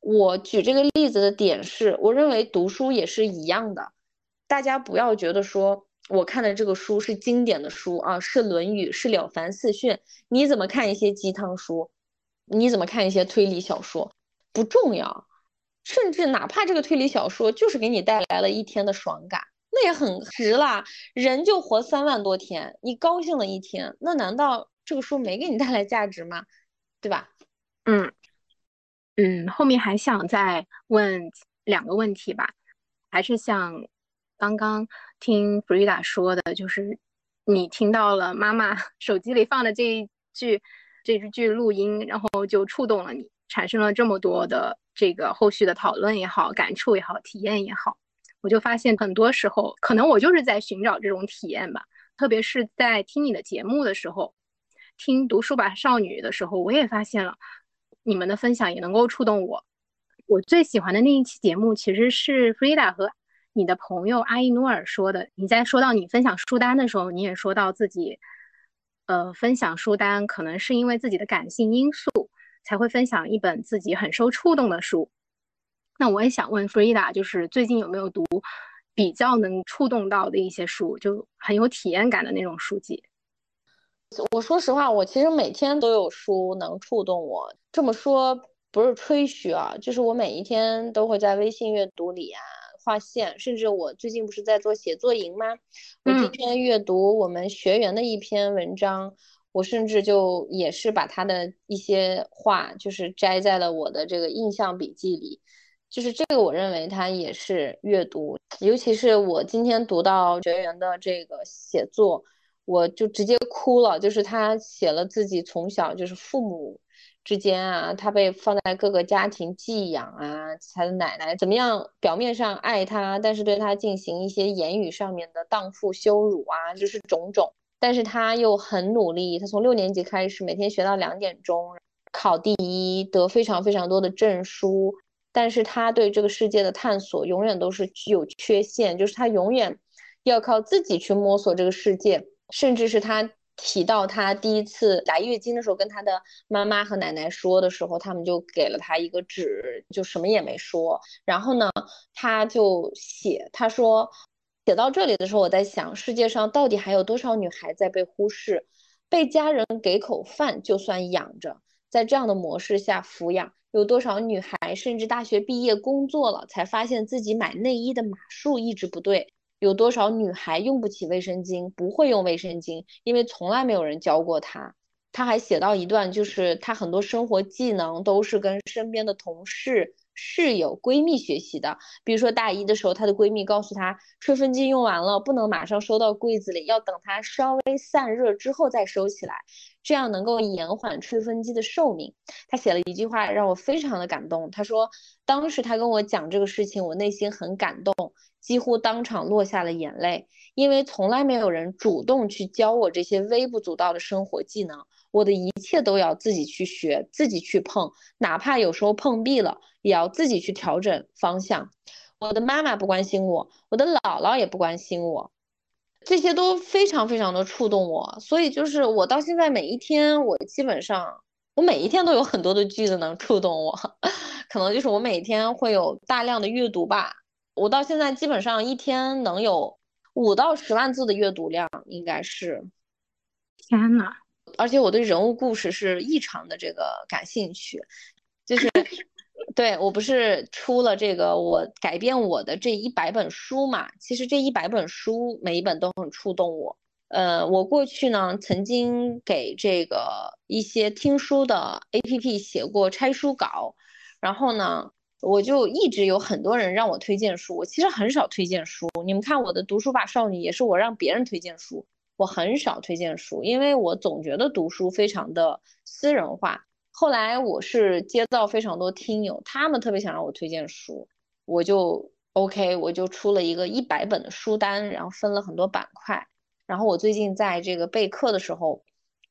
我举这个例子的点是，我认为读书也是一样的。大家不要觉得说我看的这个书是经典的书啊，是《论语》，是《了凡四训》。你怎么看一些鸡汤书？你怎么看一些推理小说？不重要。甚至哪怕这个推理小说就是给你带来了一天的爽感，那也很值啦。人就活三万多天，你高兴了一天，那难道这个书没给你带来价值吗？对吧？嗯嗯，后面还想再问两个问题吧，还是像刚刚听 Frida 说的，就是你听到了妈妈 手机里放的这一句这一句录音，然后就触动了你，产生了这么多的这个后续的讨论也好、感触也好、体验也好，我就发现很多时候可能我就是在寻找这种体验吧，特别是在听你的节目的时候。听《读书吧少女》的时候，我也发现了你们的分享也能够触动我。我最喜欢的那一期节目其实是 Frida 和你的朋友阿依努尔说的。你在说到你分享书单的时候，你也说到自己，呃，分享书单可能是因为自己的感性因素才会分享一本自己很受触动的书。那我也想问 Frida，就是最近有没有读比较能触动到的一些书，就很有体验感的那种书籍？我说实话，我其实每天都有书能触动我。这么说不是吹嘘啊，就是我每一天都会在微信阅读里啊划线，甚至我最近不是在做写作营吗？我今天阅读我们学员的一篇文章，我甚至就也是把他的一些话就是摘在了我的这个印象笔记里，就是这个我认为它也是阅读，尤其是我今天读到学员的这个写作。我就直接哭了，就是他写了自己从小就是父母之间啊，他被放在各个家庭寄养啊，他的奶奶怎么样，表面上爱他，但是对他进行一些言语上面的荡妇羞辱啊，就是种种。但是他又很努力，他从六年级开始每天学到两点钟，考第一，得非常非常多的证书。但是他对这个世界的探索永远都是具有缺陷，就是他永远要靠自己去摸索这个世界。甚至是他提到他第一次来月经的时候，跟他的妈妈和奶奶说的时候，他们就给了他一个纸，就什么也没说。然后呢，他就写，他说写到这里的时候，我在想，世界上到底还有多少女孩在被忽视，被家人给口饭就算养着，在这样的模式下抚养，有多少女孩甚至大学毕业工作了，才发现自己买内衣的码数一直不对。有多少女孩用不起卫生巾，不会用卫生巾，因为从来没有人教过她。她还写到一段，就是她很多生活技能都是跟身边的同事、室友、闺蜜学习的。比如说大一的时候，她的闺蜜告诉她，吹风机用完了，不能马上收到柜子里，要等它稍微散热之后再收起来，这样能够延缓吹风机的寿命。她写了一句话让我非常的感动，她说，当时她跟我讲这个事情，我内心很感动。几乎当场落下了眼泪，因为从来没有人主动去教我这些微不足道的生活技能，我的一切都要自己去学，自己去碰，哪怕有时候碰壁了，也要自己去调整方向。我的妈妈不关心我，我的姥姥也不关心我，这些都非常非常的触动我。所以就是我到现在每一天，我基本上我每一天都有很多的句子能触动我，可能就是我每天会有大量的阅读吧。我到现在基本上一天能有五到十万字的阅读量，应该是。天呐，而且我对人物故事是异常的这个感兴趣，就是 对我不是出了这个我改变我的这一百本书嘛？其实这一百本书每一本都很触动我。呃，我过去呢曾经给这个一些听书的 APP 写过拆书稿，然后呢，我就一直有很多人让我推荐书，我其实很少推荐书。你们看我的读书吧少女也是我让别人推荐书，我很少推荐书，因为我总觉得读书非常的私人化。后来我是接到非常多听友，他们特别想让我推荐书，我就 OK，我就出了一个一百本的书单，然后分了很多板块。然后我最近在这个备课的时候，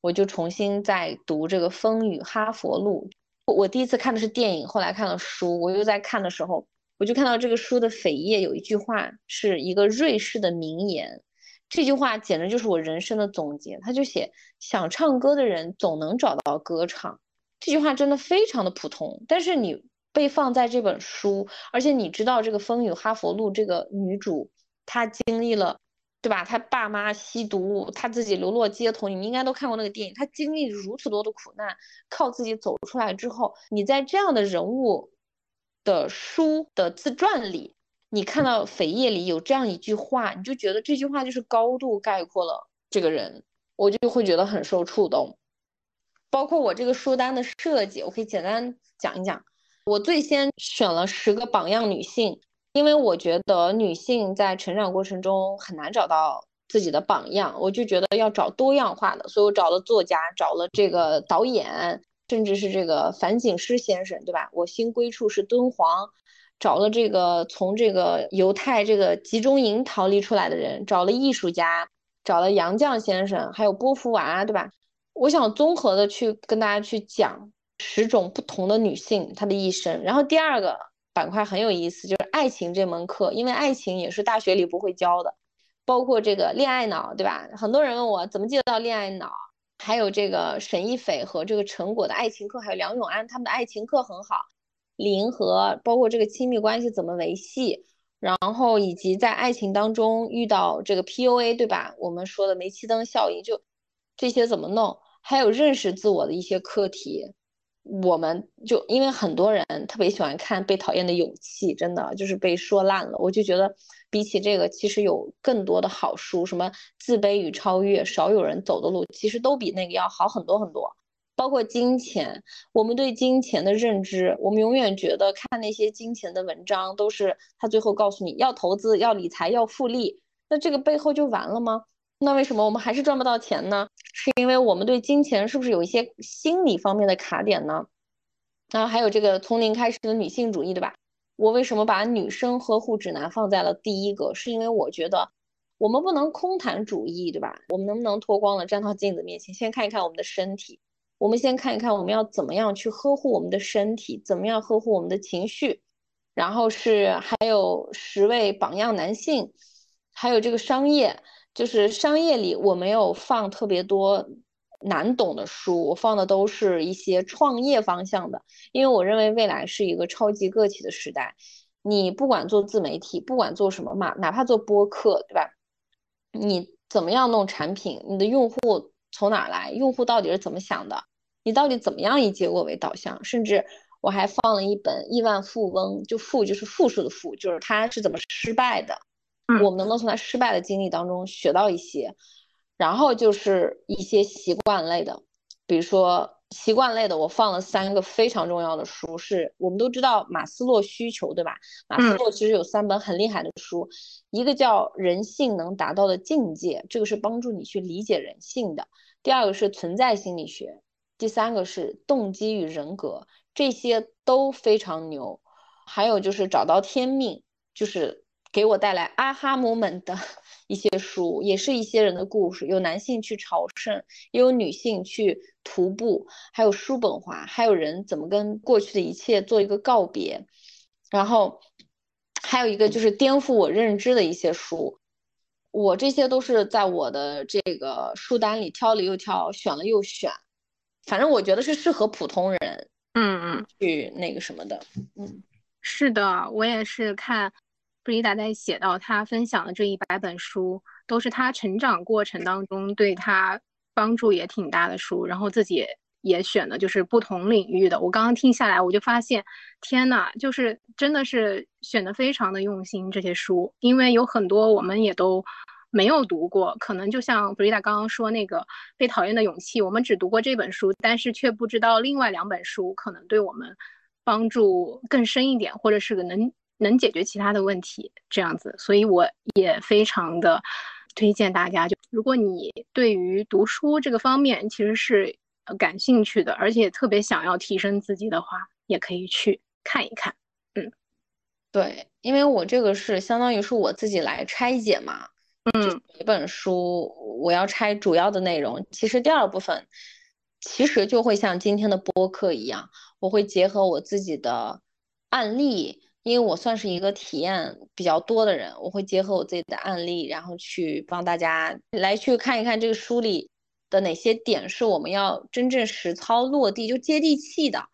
我就重新在读这个《风雨哈佛路》。我第一次看的是电影，后来看了书，我又在看的时候，我就看到这个书的扉页有一句话，是一个瑞士的名言，这句话简直就是我人生的总结。他就写：想唱歌的人总能找到歌唱。这句话真的非常的普通，但是你被放在这本书，而且你知道这个《风雨哈佛路》这个女主，她经历了，对吧？他爸妈吸毒，他自己流落街头，你们应该都看过那个电影。他经历如此多的苦难，靠自己走出来之后，你在这样的人物的书的自传里，你看到扉页里有这样一句话，你就觉得这句话就是高度概括了这个人，我就会觉得很受触动。包括我这个书单的设计，我可以简单讲一讲。我最先选了十个榜样女性，因为我觉得女性在成长过程中很难找到自己的榜样，我就觉得要找多样化的，所以我找了作家，找了这个导演，甚至是这个樊锦诗先生，对吧？我新归处是敦煌，找了这个从这个犹太这个集中营逃离出来的人，找了艺术家，找了杨绛先生，还有波伏娃，对吧？我想综合的去跟大家去讲十种不同的女性她的一生，然后第二个板块很有意思，就是爱情这门课，因为爱情也是大学里不会教的，包括这个恋爱脑，对吧？很多人问我怎么借得到恋爱脑，还有这个沈一斐和这个陈果的爱情课，还有梁永安他们的爱情课很好，零和包括这个亲密关系怎么维系，然后以及在爱情当中遇到这个 PUA，对吧？我们说的煤气灯效应，就这些怎么弄？还有认识自我的一些课题，我们就因为很多人特别喜欢看《被讨厌的勇气》，真的就是被说烂了。我就觉得比起这个，其实有更多的好书，什么《自卑与超越》，少有人走的路，其实都比那个要好很多很多。包括金钱，我们对金钱的认知，我们永远觉得看那些金钱的文章，都是他最后告诉你要投资、要理财、要复利，那这个背后就完了吗？那为什么我们还是赚不到钱呢？是因为我们对金钱是不是有一些心理方面的卡点呢？然后还有这个从零开始的女性主义，对吧？我为什么把女生呵护指南放在了第一个？是因为我觉得我们不能空谈主义，对吧？我们能不能脱光了站到镜子面前，先看一看我们的身体？我们先看一看我们要怎么样去呵护我们的身体，怎么样呵护我们的情绪？然后是还有十位榜样男性，还有这个商业。就是商业里我没有放特别多难懂的书，我放的都是一些创业方向的，因为我认为未来是一个超级个体的时代。你不管做自媒体，不管做什么嘛，哪怕做播客，对吧？你怎么样弄产品？你的用户从哪来？用户到底是怎么想的？你到底怎么样以结果为导向？甚至我还放了一本《亿万富翁》，就富就是复数的富，就是他是怎么失败的。我们能不能从他失败的经历当中学到一些？然后就是一些习惯类的，比如说习惯类的，我放了三个非常重要的书，是我们都知道马斯洛需求，对吧？马斯洛其实有三本很厉害的书，一个叫《人性能达到的境界》，这个是帮助你去理解人性的；第二个是存在心理学；第三个是动机与人格，这些都非常牛。还有就是找到天命，就是。给我带来啊哈 moment 的一些书，也是一些人的故事，有男性去朝圣，也有女性去徒步，还有叔本华，还有人怎么跟过去的一切做一个告别，然后还有一个就是颠覆我认知的一些书，我这些都是在我的这个书单里挑了又挑，选了又选，反正我觉得是适合普通人，嗯嗯，去那个什么的，嗯，是的，我也是看。布里达在写到他分享的这一百本书，都是他成长过程当中对他帮助也挺大的书，然后自己也选的就是不同领域的。我刚刚听下来，我就发现，天呐，就是真的是选的非常的用心这些书，因为有很多我们也都没有读过，可能就像布丽达刚刚说那个《被讨厌的勇气》，我们只读过这本书，但是却不知道另外两本书可能对我们帮助更深一点，或者是个能能解决其他的问题这样子。所以我也非常的推荐大家，就如果你对于读书这个方面其实是。感兴趣的，而且特别想要提升自己的话，也可以去看一看。嗯，对，因为我这个是相当于是我自己来拆解嘛。嗯，一本书我要拆主要的内容，其实第二部分其实就会像今天的播客一样，我会结合我自己的案例，因为我算是一个体验比较多的人，我会结合我自己的案例，然后去帮大家来去看一看这个书里。的哪些点是我们要真正实操落地就接地气的，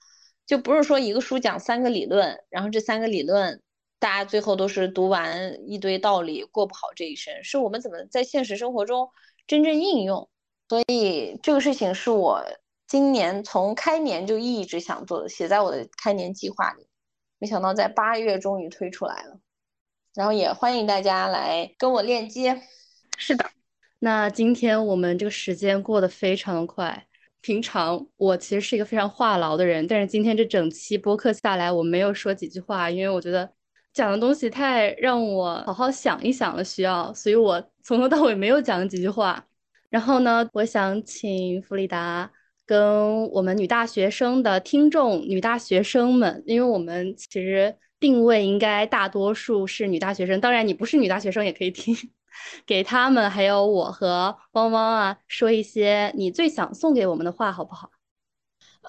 就不是说一个书讲三个理论，然后这三个理论大家最后都是读完一堆道理过不好这一生，是我们怎么在现实生活中真正应用。所以这个事情是我今年从开年就一直想做的，写在我的开年计划里，没想到在八月终于推出来了，然后也欢迎大家来跟我链接。是的。那今天我们这个时间过得非常的快。平常我其实是一个非常话痨的人，但是今天这整期播客下来，我没有说几句话，因为我觉得讲的东西太让我好好想一想了，需要，所以我从头到尾没有讲几句话。然后呢，我想请弗里达跟我们女大学生的听众、女大学生们，因为我们其实定位应该大多数是女大学生，当然你不是女大学生也可以听。给他们还有我和汪汪啊，说一些你最想送给我们的话，好不好？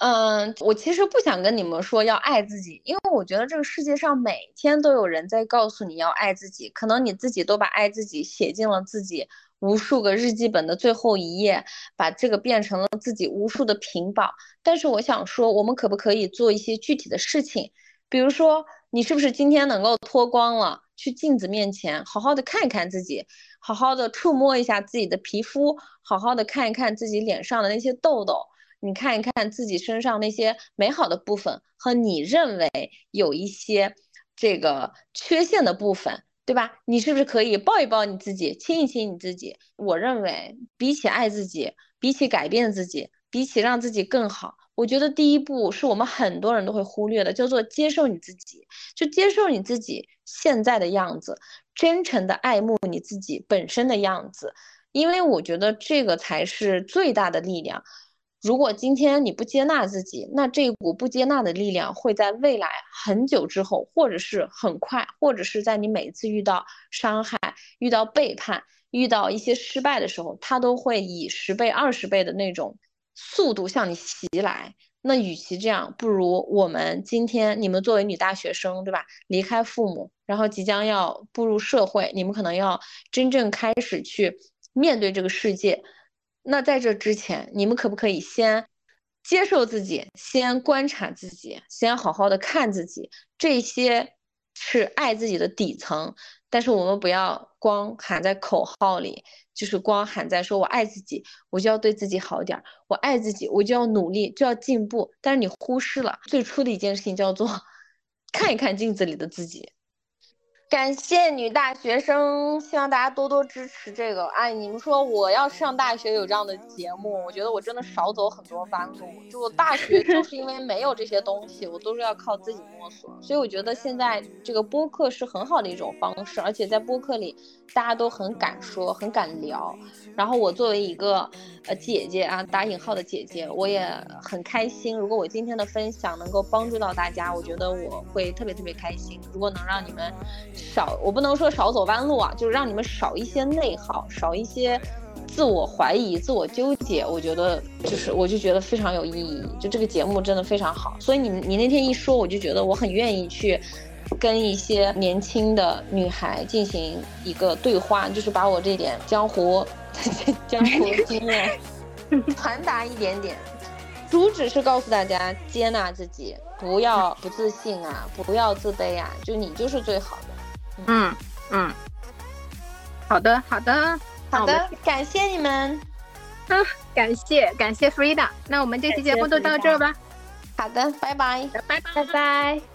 嗯，我其实不想跟你们说要爱自己，因为我觉得这个世界上每天都有人在告诉你要爱自己，可能你自己都把爱自己写进了自己无数个日记本的最后一页，把这个变成了自己无数的屏保。但是我想说，我们可不可以做一些具体的事情？比如说，你是不是今天能够脱光了？去镜子面前，好好的看一看自己，好好的触摸一下自己的皮肤，好好的看一看自己脸上的那些痘痘，你看一看自己身上那些美好的部分和你认为有一些这个缺陷的部分，对吧？你是不是可以抱一抱你自己，亲一亲你自己？我认为，比起爱自己，比起改变自己，比起让自己更好。我觉得第一步是我们很多人都会忽略的，叫做接受你自己，就接受你自己现在的样子，真诚的爱慕你自己本身的样子，因为我觉得这个才是最大的力量。如果今天你不接纳自己，那这股不接纳的力量会在未来很久之后，或者是很快，或者是在你每次遇到伤害、遇到背叛、遇到一些失败的时候，它都会以十倍、二十倍的那种。速度向你袭来，那与其这样，不如我们今天你们作为女大学生，对吧？离开父母，然后即将要步入社会，你们可能要真正开始去面对这个世界。那在这之前，你们可不可以先接受自己，先观察自己，先好好的看自己？这些是爱自己的底层，但是我们不要光喊在口号里。就是光喊在说，我爱自己，我就要对自己好点儿；我爱自己，我就要努力，就要进步。但是你忽视了最初的一件事情，叫做 看一看镜子里的自己。感谢女大学生，希望大家多多支持这个。哎，你们说我要上大学有这样的节目，我觉得我真的少走很多弯路。就大学就 是因为没有这些东西，我都是要靠自己摸索。所以我觉得现在这个播客是很好的一种方式，而且在播客里大家都很敢说，很敢聊。然后我作为一个呃姐姐啊，打引号的姐姐，我也很开心。如果我今天的分享能够帮助到大家，我觉得我会特别特别开心。如果能让你们。少，我不能说少走弯路啊，就是让你们少一些内耗，少一些自我怀疑、自我纠结。我觉得就是，我就觉得非常有意义。就这个节目真的非常好，所以你你那天一说，我就觉得我很愿意去跟一些年轻的女孩进行一个对话，就是把我这点江湖 江湖经验传达一点点。主旨是告诉大家接纳自己，不要不自信啊，不要自卑啊，就你就是最好的。嗯嗯，好的好的好的，感谢你们，啊，感谢感谢 Frida，那我们这期节目就到这儿吧。好的，拜拜，拜拜拜拜。